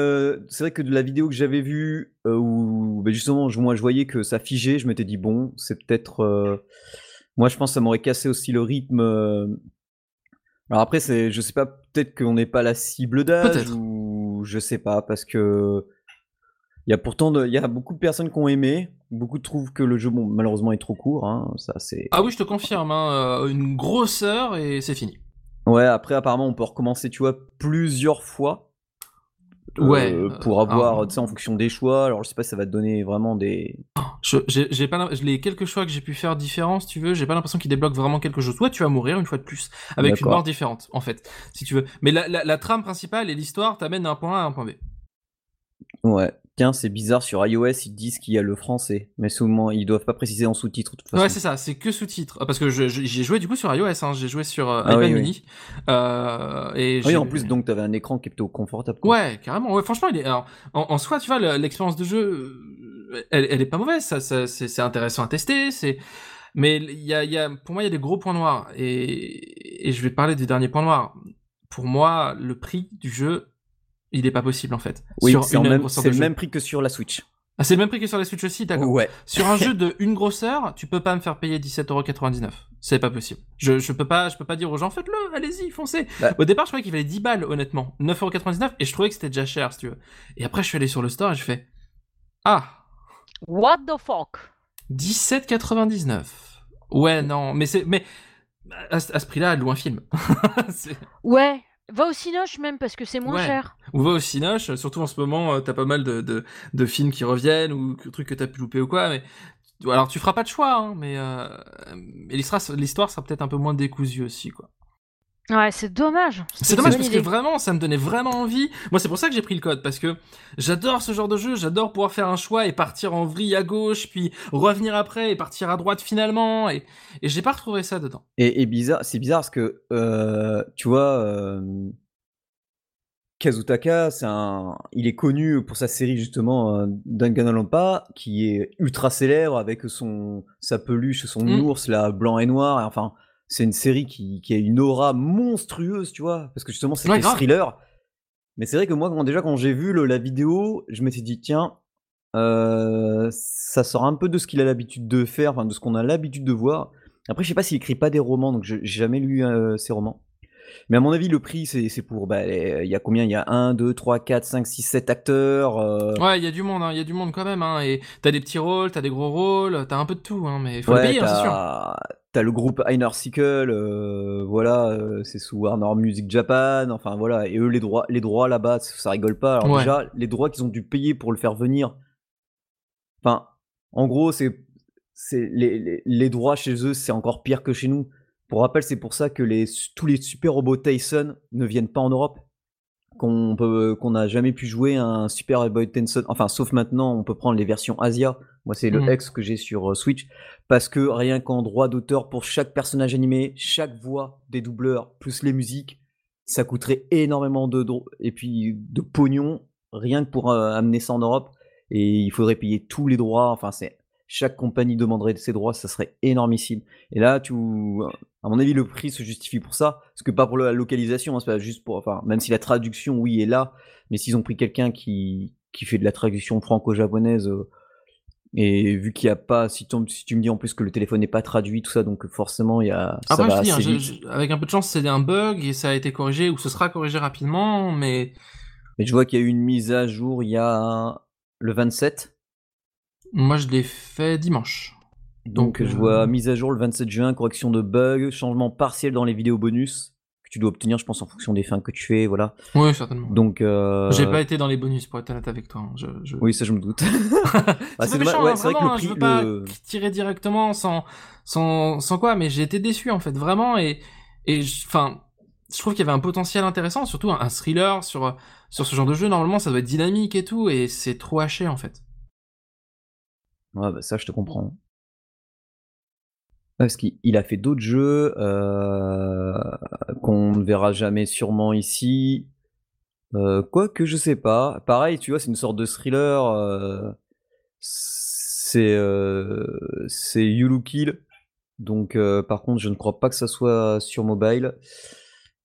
c'est vrai que de la vidéo que j'avais vue, où ben justement, moi je voyais que ça figeait, je m'étais dit bon, c'est peut-être, moi je pense que ça m'aurait cassé aussi le rythme alors après, c'est, je sais pas, peut-être qu'on n'est pas la cible d'âge ou je sais pas, parce que il y a pourtant, il y a beaucoup de personnes qui ont aimé, beaucoup trouvent que le jeu, bon, malheureusement, est trop court. Hein, ça, c'est. Ah oui, je te confirme, hein, euh, une grosseur et c'est fini. Ouais, après, apparemment, on peut recommencer, tu vois, plusieurs fois. Ouais. Euh, pour avoir, tu sais, en fonction des choix. Alors, je sais pas si ça va te donner vraiment des. Je, j'ai, pas, les quelques choix que j'ai pu faire différents, si tu veux, j'ai pas l'impression qu'ils débloquent vraiment quelque chose. Toi, tu vas mourir une fois de plus, avec une mort différente, en fait, si tu veux. Mais la, la, la trame principale et l'histoire t'amènent d'un point A à un point B. Ouais c'est bizarre, sur iOS, ils disent qu'il y a le français, mais souvent, ils doivent pas préciser en sous-titres. Ouais, c'est ça, c'est que sous-titres. Parce que j'ai joué du coup sur iOS, hein, j'ai joué sur euh, ah iPad mini. Euh, et oui, en plus, donc, t'avais un écran qui était confortable. Ouais, carrément. Ouais, franchement, il est. Alors, en, soi, tu vois, l'expérience de jeu, euh, elle, elle est pas mauvaise, ça, ça c'est intéressant à tester, c'est. Mais il y a, y a, pour moi, il y a des gros points noirs. Et, et je vais parler des derniers points noirs. Pour moi, le prix du jeu il est pas possible en fait. Oui, c'est le même prix que sur la Switch. Ah, c'est le même prix que sur la Switch aussi, d'accord. Ouais. Sur un jeu <laughs> de une grosseur, tu peux pas me faire payer 17,99€. C'est pas possible. Je, je peux pas, je peux pas dire aux gens, faites-le, allez-y, foncez. Bah. Au départ, je croyais qu'il valait 10 balles, honnêtement. 9,99€ et je trouvais que c'était déjà cher, si tu veux. Et après, je suis allé sur le store et je fais, ah. What the fuck? 17,99. Ouais, non, mais c'est, mais, à, ce prix-là, loin film. <laughs> ouais, Va au Cinoche même parce que c'est moins cher. Ou va au Cinoche, surtout en ce moment, euh, t'as pas mal de, de, de, films qui reviennent ou trucs que t'as pu louper ou quoi. Mais alors tu feras pas de choix, hein, mais, euh, mais l'histoire sera peut-être un peu moins décousue aussi, quoi. Ouais, c'est dommage. C'est dommage parce que vraiment, ça me donnait vraiment envie. Moi, c'est pour ça que j'ai pris le code parce que j'adore ce genre de jeu. J'adore pouvoir faire un choix et partir en vrille à gauche, puis revenir après et partir à droite finalement. Et, et j'ai pas retrouvé ça dedans. Et, bizarre, c'est bizarre parce que euh, tu vois, euh, Kazutaka, c'est un, il est connu pour sa série justement euh, Danganronpa, qui est ultra célèbre avec son sa peluche, son mm. ours là blanc et noir. Enfin c'est une série qui, qui, a une aura monstrueuse, tu vois, parce que justement c'est un thriller. Mais c'est vrai que moi, quand, déjà quand j'ai vu la vidéo, je m'étais dit tiens, euh, ça sort un peu de ce qu'il a l'habitude de faire, enfin de ce qu'on a l'habitude de voir. Après, je sais pas s'il écrit pas des romans, donc j'ai jamais lu euh, ses romans. Mais à mon avis, le prix, c'est pour. Bah, il y a combien? Il y a 1, 2, 3, 4, 5, 6, 7 acteurs. Euh. Ouais, il y a du monde, hein, il y a du monde quand même. Hein, et t'as des petits rôles, t'as des gros rôles, t'as un peu de tout, hein, mais faut le payer, hein, c'est sûr. T'as le groupe Einer Sickle, euh, voilà, euh, c'est sous Warner Music Japan, enfin voilà, et eux les droits, les droits là-bas, ça rigole pas. Alors déjà, les droits qu'ils ont dû payer pour le faire venir, enfin, en gros, c'est les, les, droits chez eux, c'est encore pire que chez nous. Pour rappel, c'est pour ça que les, tous les super robots Tyson ne viennent pas en Europe. Qu'on peut, qu'on n'a jamais pu jouer un super robot Tyson. Enfin, sauf maintenant, on peut prendre les versions Asia. Moi, c'est le X mmh. que j'ai sur euh, Switch. Parce que rien qu'en droit d'auteur pour chaque personnage animé, chaque voix des doubleurs, plus les musiques, ça coûterait énormément de et puis de pognon rien que pour euh, amener ça en Europe. Et il faudrait payer tous les droits. Enfin, c'est chaque compagnie demanderait ses droits, ça serait énormissime. Et là, à mon avis, le prix se justifie pour ça, parce que pas pour la localisation, hein, c'est pas juste pour, enfin, même si la traduction, oui, est là, mais s'ils ont pris quelqu'un qui, qui fait de la traduction franco-japonaise, euh, et vu qu'il n'y a pas, si tu, si tu me dis en plus que le téléphone n'est pas traduit, tout ça, donc forcément, il y a. ça va hein, avec un peu de chance, c'est un bug et ça a été corrigé ou ce sera corrigé rapidement, mais. Mais je vois qu'il y a eu une mise à jour il y a le 27. Moi, je l'ai fait dimanche. Donc, je vois euh, mise à jour le 27 juin, correction de bugs, changement partiel dans les vidéos bonus tu dois obtenir, je pense, en fonction des fins que tu fais, voilà. Oui, certainement. Donc, euh... j'ai pas été dans les bonus pour être honnête avec toi. Hein. Oui, ça je me doute. <laughs> bah, c'est méchant, ouais, vrai que le prix, je veux pas tirer directement sans, sans, sans quoi, mais j'ai été déçu en fait, vraiment, et, et enfin, je trouve qu'il y avait un potentiel intéressant, surtout un, thriller sur, sur ce genre de jeu. Normalement, ça doit être dynamique et tout, et c'est trop haché en fait. Ouais, bah ça, je te comprends. Parce qu'il a fait d'autres jeux euh, qu'on ne verra jamais sûrement ici. Euh, Quoique, je sais pas. Pareil, tu vois, c'est une sorte de thriller. Euh, c'est euh, c'est Look Kill. Donc, par contre, je ne crois pas que ça soit sur mobile.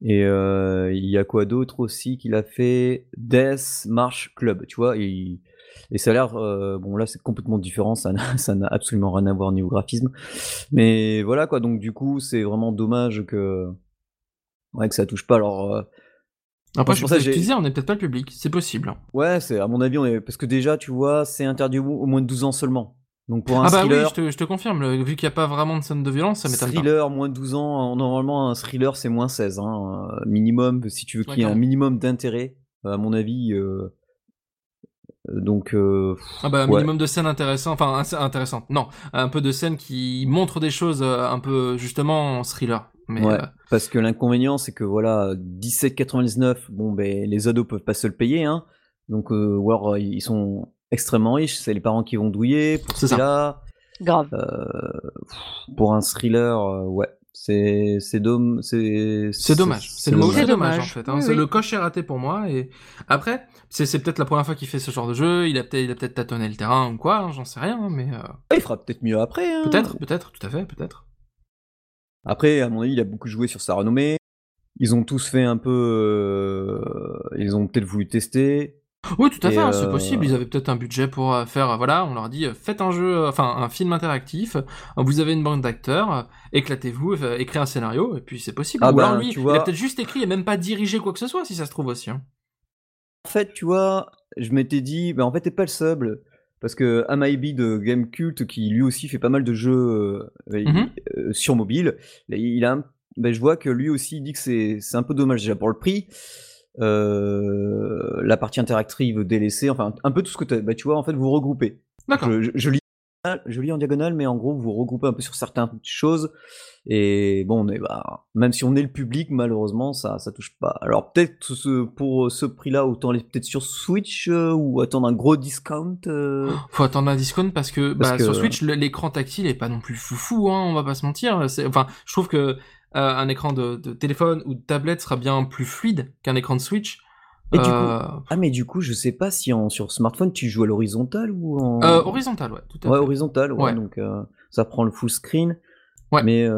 Et il y a quoi d'autre aussi qu'il a fait? Death March Club, tu vois. Et et ça a l'air, euh, bon là c'est complètement différent, <laughs> ça n'a absolument rien à voir niveau graphisme. Mais voilà quoi, donc du coup c'est vraiment dommage que, ouais, que ça touche pas. Alors, euh, après, je pense que tu disais, on n'est peut-être pas le public, c'est possible. Hein. Ouais, c'est à mon avis, on est parce que déjà, tu vois, c'est interdit au moins de 12 ans seulement. Donc pour un ah bah oui, je te, confirme, vu qu'il n'y a pas vraiment de scène de violence, ça m'étonne pas. Thriller, moins de 12 ans, normalement un thriller c'est moins 16, hein, minimum, si tu veux qu'il y ait un minimum d'intérêt, à mon avis, euh, donc euh, ah bah un minimum de scènes intéressantes, enfin intéressantes. Non, un peu de scènes qui montrent des choses euh, un peu justement en thriller. Mais ouais, euh, parce que l'inconvénient c'est que voilà 17,99, bon ben les ados peuvent pas se le payer, hein. Donc ou alors ils sont extrêmement riches, c'est les parents qui vont douiller pour ça. Grave. pour un thriller, ouais, c'est c'est dom c'est c'est dommage. C'est le mot dommage en fait. Hein. c'est le coche est raté pour moi et après c'est c'est peut-être la première fois qu'il fait ce genre de jeu. Il a peut-être il a peut-être tâtonné le terrain ou quoi. Hein, j'en sais rien mais. Euh... Il fera peut-être mieux après. Hein. Peut-être peut-être tout à fait peut-être. Après à mon avis il a beaucoup joué sur sa renommée. Ils ont tous fait un peu. Euh... Ils ont peut-être voulu tester. Oui, tout à fait, hein, c'est possible. Ils avaient peut-être un budget pour euh, faire, euh, voilà, on leur dit, euh, faites un jeu, enfin un film interactif. Vous avez une bande d'acteurs, éclatez-vous, écrivez un scénario, et puis c'est possible. Ah Ou alors bah, lui, il a peut-être juste écrit et même pas dirigé quoi que ce soit, si ça se trouve aussi. Hein. En fait, tu vois, je m'étais dit, bah en fait, t'es pas le seul. Parce que Amaibi de Game Cult, qui lui aussi fait pas mal de jeux mm-hmm. sur mobile, il a, ben, je vois que lui aussi dit que c'est un peu dommage déjà pour le prix. Euh, la partie interactive délaissée, enfin un peu tout ce que tu bah, tu vois, en fait, vous regroupez. D'accord. Je, lis, je lis en diagonale, mais en gros, vous regroupez un peu sur certaines choses. Et bon, on est, bah, même si on est le public, malheureusement, ça, ça touche pas. Alors peut-être ce, pour ce prix-là, autant aller peut-être sur Switch euh, ou attendre un gros discount. Euh. Faut attendre un discount parce que, bah, sur Switch, l'écran tactile est pas non plus foufou, hein, on va pas se mentir. Enfin, je trouve que un écran de, téléphone ou de tablette sera bien plus fluide qu'un écran de Switch. Et du coup, euh, ah mais du coup, je sais pas si en, sur smartphone tu joues à l'horizontal ou en euh, horizontal, ouais, tout à ouais, horizontal, ouais, donc ça prend le full screen. Ouais. Mais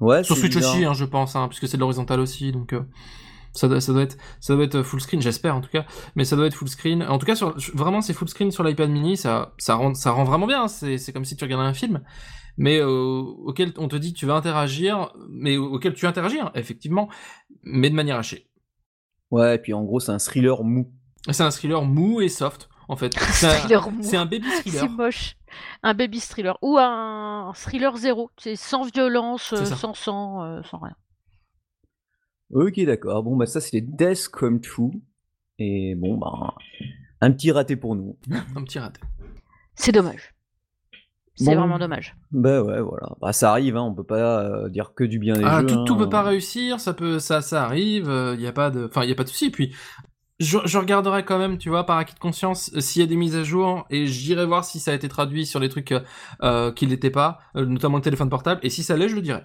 ouais. Sur Switch aussi, hein, je pense, hein, puisque c'est de l'horizontal aussi, donc ça doit, ça doit être ça doit être full screen, j'espère en tout cas, mais ça doit être full screen. En tout cas, sur, vraiment, c'est full screen sur l'iPad Mini, ça ça rend ça rend vraiment bien. C'est c'est comme si tu regardais un film mais euh, auquel on te dit que tu vas interagir, mais auquel tu interagis, effectivement, mais de manière hachée. Ouais, et puis en gros, c'est un thriller mou. C'est un thriller mou et soft, en fait. <laughs> C'est un, baby <laughs> thriller. C'est moche. Un baby thriller. Ou un thriller zéro. C'est sans violence, sans sang, euh, sans rien. Ok, d'accord. Bon, bah ça, c'est les Death Come True. Et bon, bah, un petit raté pour nous. un petit raté. C'est dommage. C'est vraiment dommage. Bah ouais, voilà. Bah, ça arrive, hein, on peut pas dire que du bien des ah, jeux. Tout, tout peut hein. pas réussir, ça peut, ça, ça arrive. Il y a pas de, enfin, il y a pas de souci. Puis je, je, regarderai quand même, tu vois, par acquis de conscience, euh, s'il y a des mises à jour, et j'irai voir si ça a été traduit sur les trucs euh, euh qui l'étaient pas, euh, notamment le téléphone portable, et si ça l'est, je le dirai.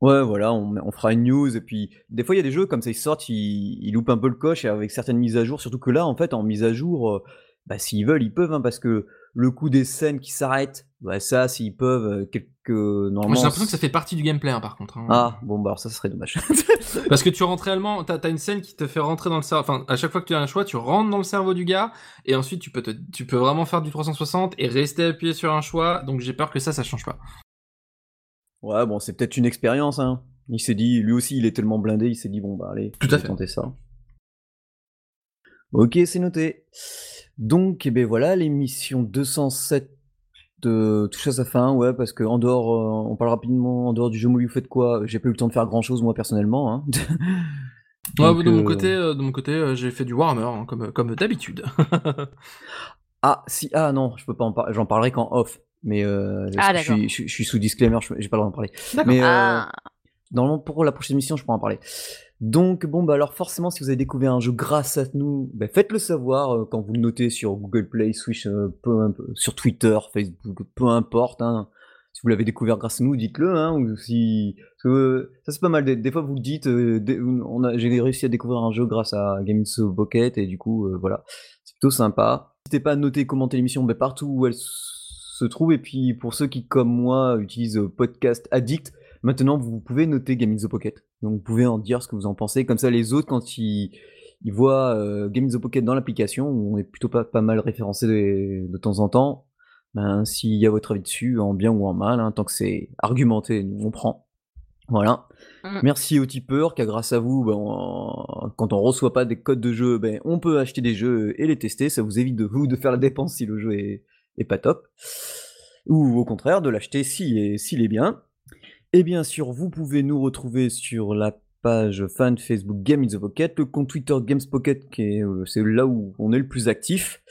Ouais, voilà, on, on, fera une news, et puis des fois il y a des jeux comme ça, ils sortent, ils, ils, loupent un peu le coche avec certaines mises à jour, surtout que là, en fait, en mise à jour, bah, s'ils veulent, ils peuvent, hein, parce que le coup des scènes qui s'arrêtent, bah, ça, s'ils peuvent, quelques Normalement, j'ai l'impression que ça fait partie du gameplay, hein, par contre. Hein. Ah, bon, bah alors ça serait dommage. <laughs> Parce que tu rentres réellement, t'as as une scène qui te fait rentrer dans le cerveau. Enfin, à chaque fois que tu as un choix, tu rentres dans le cerveau du gars, et ensuite tu peux te, tu peux vraiment faire du 360 et rester appuyé sur un choix. Donc j'ai peur que ça, ça change pas. Ouais, bon, c'est peut-être une expérience. Hein. Il s'est dit, lui aussi, il est tellement blindé, il s'est dit bon bah allez, tout à fait. tenter ça. Ok, c'est noté. Donc, eh ben voilà, l'émission 207 de touche à sa fin, ouais, parce que en dehors, euh, on parle rapidement en dehors du jeu mobile, vous faites quoi? J'ai pas eu le temps de faire grand chose moi personnellement. Hein. <laughs> Donc, de mon euh, côté, euh, de mon côté, j'ai fait du Warhammer hein, comme comme d'habitude. <laughs> ah si, ah non, je peux pas en parler. J'en parlerai qu'en off. Mais ah, je, suis, je, suis, sous disclaimer, j'ai pas le droit d'en parler. Mais ah. normalement pour la prochaine émission, je pourrais en parler. Donc bon bah alors forcément si vous avez découvert un jeu grâce à nous, bah, faites-le savoir euh, quand vous le notez sur Google Play, Switch, euh, sur Twitter, Facebook, peu importe. Hein. Si vous l'avez découvert grâce à nous, dites-le. Hein, ou si ça c'est pas mal. Des, fois vous le dites. Euh, on a, j'ai réussi à découvrir un jeu grâce à Games Pocket et du coup voilà, c'est plutôt sympa. N'hésitez pas à noter, commenter l'émission bah, partout où elle se trouve. Et puis pour ceux qui comme moi utilisent Podcast Addict Maintenant, vous pouvez noter Game in the Pocket. Donc, vous pouvez en dire ce que vous en pensez. Comme ça, les autres, quand ils, ils voient euh, Game in the Pocket dans l'application, où on est plutôt pas, pas mal référencé de, de temps en temps, ben, s'il y a votre avis dessus, en bien ou en mal, hein, tant que c'est argumenté, nous, on prend. Voilà. Mmh. Merci aux tipeurs, car grâce à vous, ben, quand on reçoit pas des codes de jeu, ben, on peut acheter des jeux et les tester. Ça vous évite de vous de faire la dépense si le jeu est, est pas top. Ou au contraire, de l'acheter s'il est, s'il est bien. Et bien sûr, vous pouvez nous retrouver sur la page fan Facebook Game in the Pocket, le compte Twitter Games Pocket, euh, c'est là où on est le plus actif.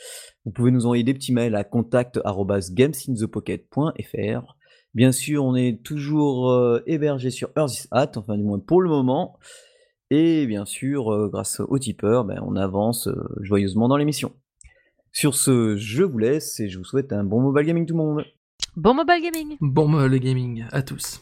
Vous pouvez nous envoyer des petits mails à contact@gamesinthepocket.fr. Bien sûr, on est toujours euh, hébergé sur Earth Hat, enfin du moins pour le moment. Et bien sûr, euh, grâce au tipeur, ben, on avance joyeusement dans l'émission. Sur ce, je vous laisse et je vous souhaite un bon mobile gaming tout le monde. Bon mobile gaming Bon mobile gaming à tous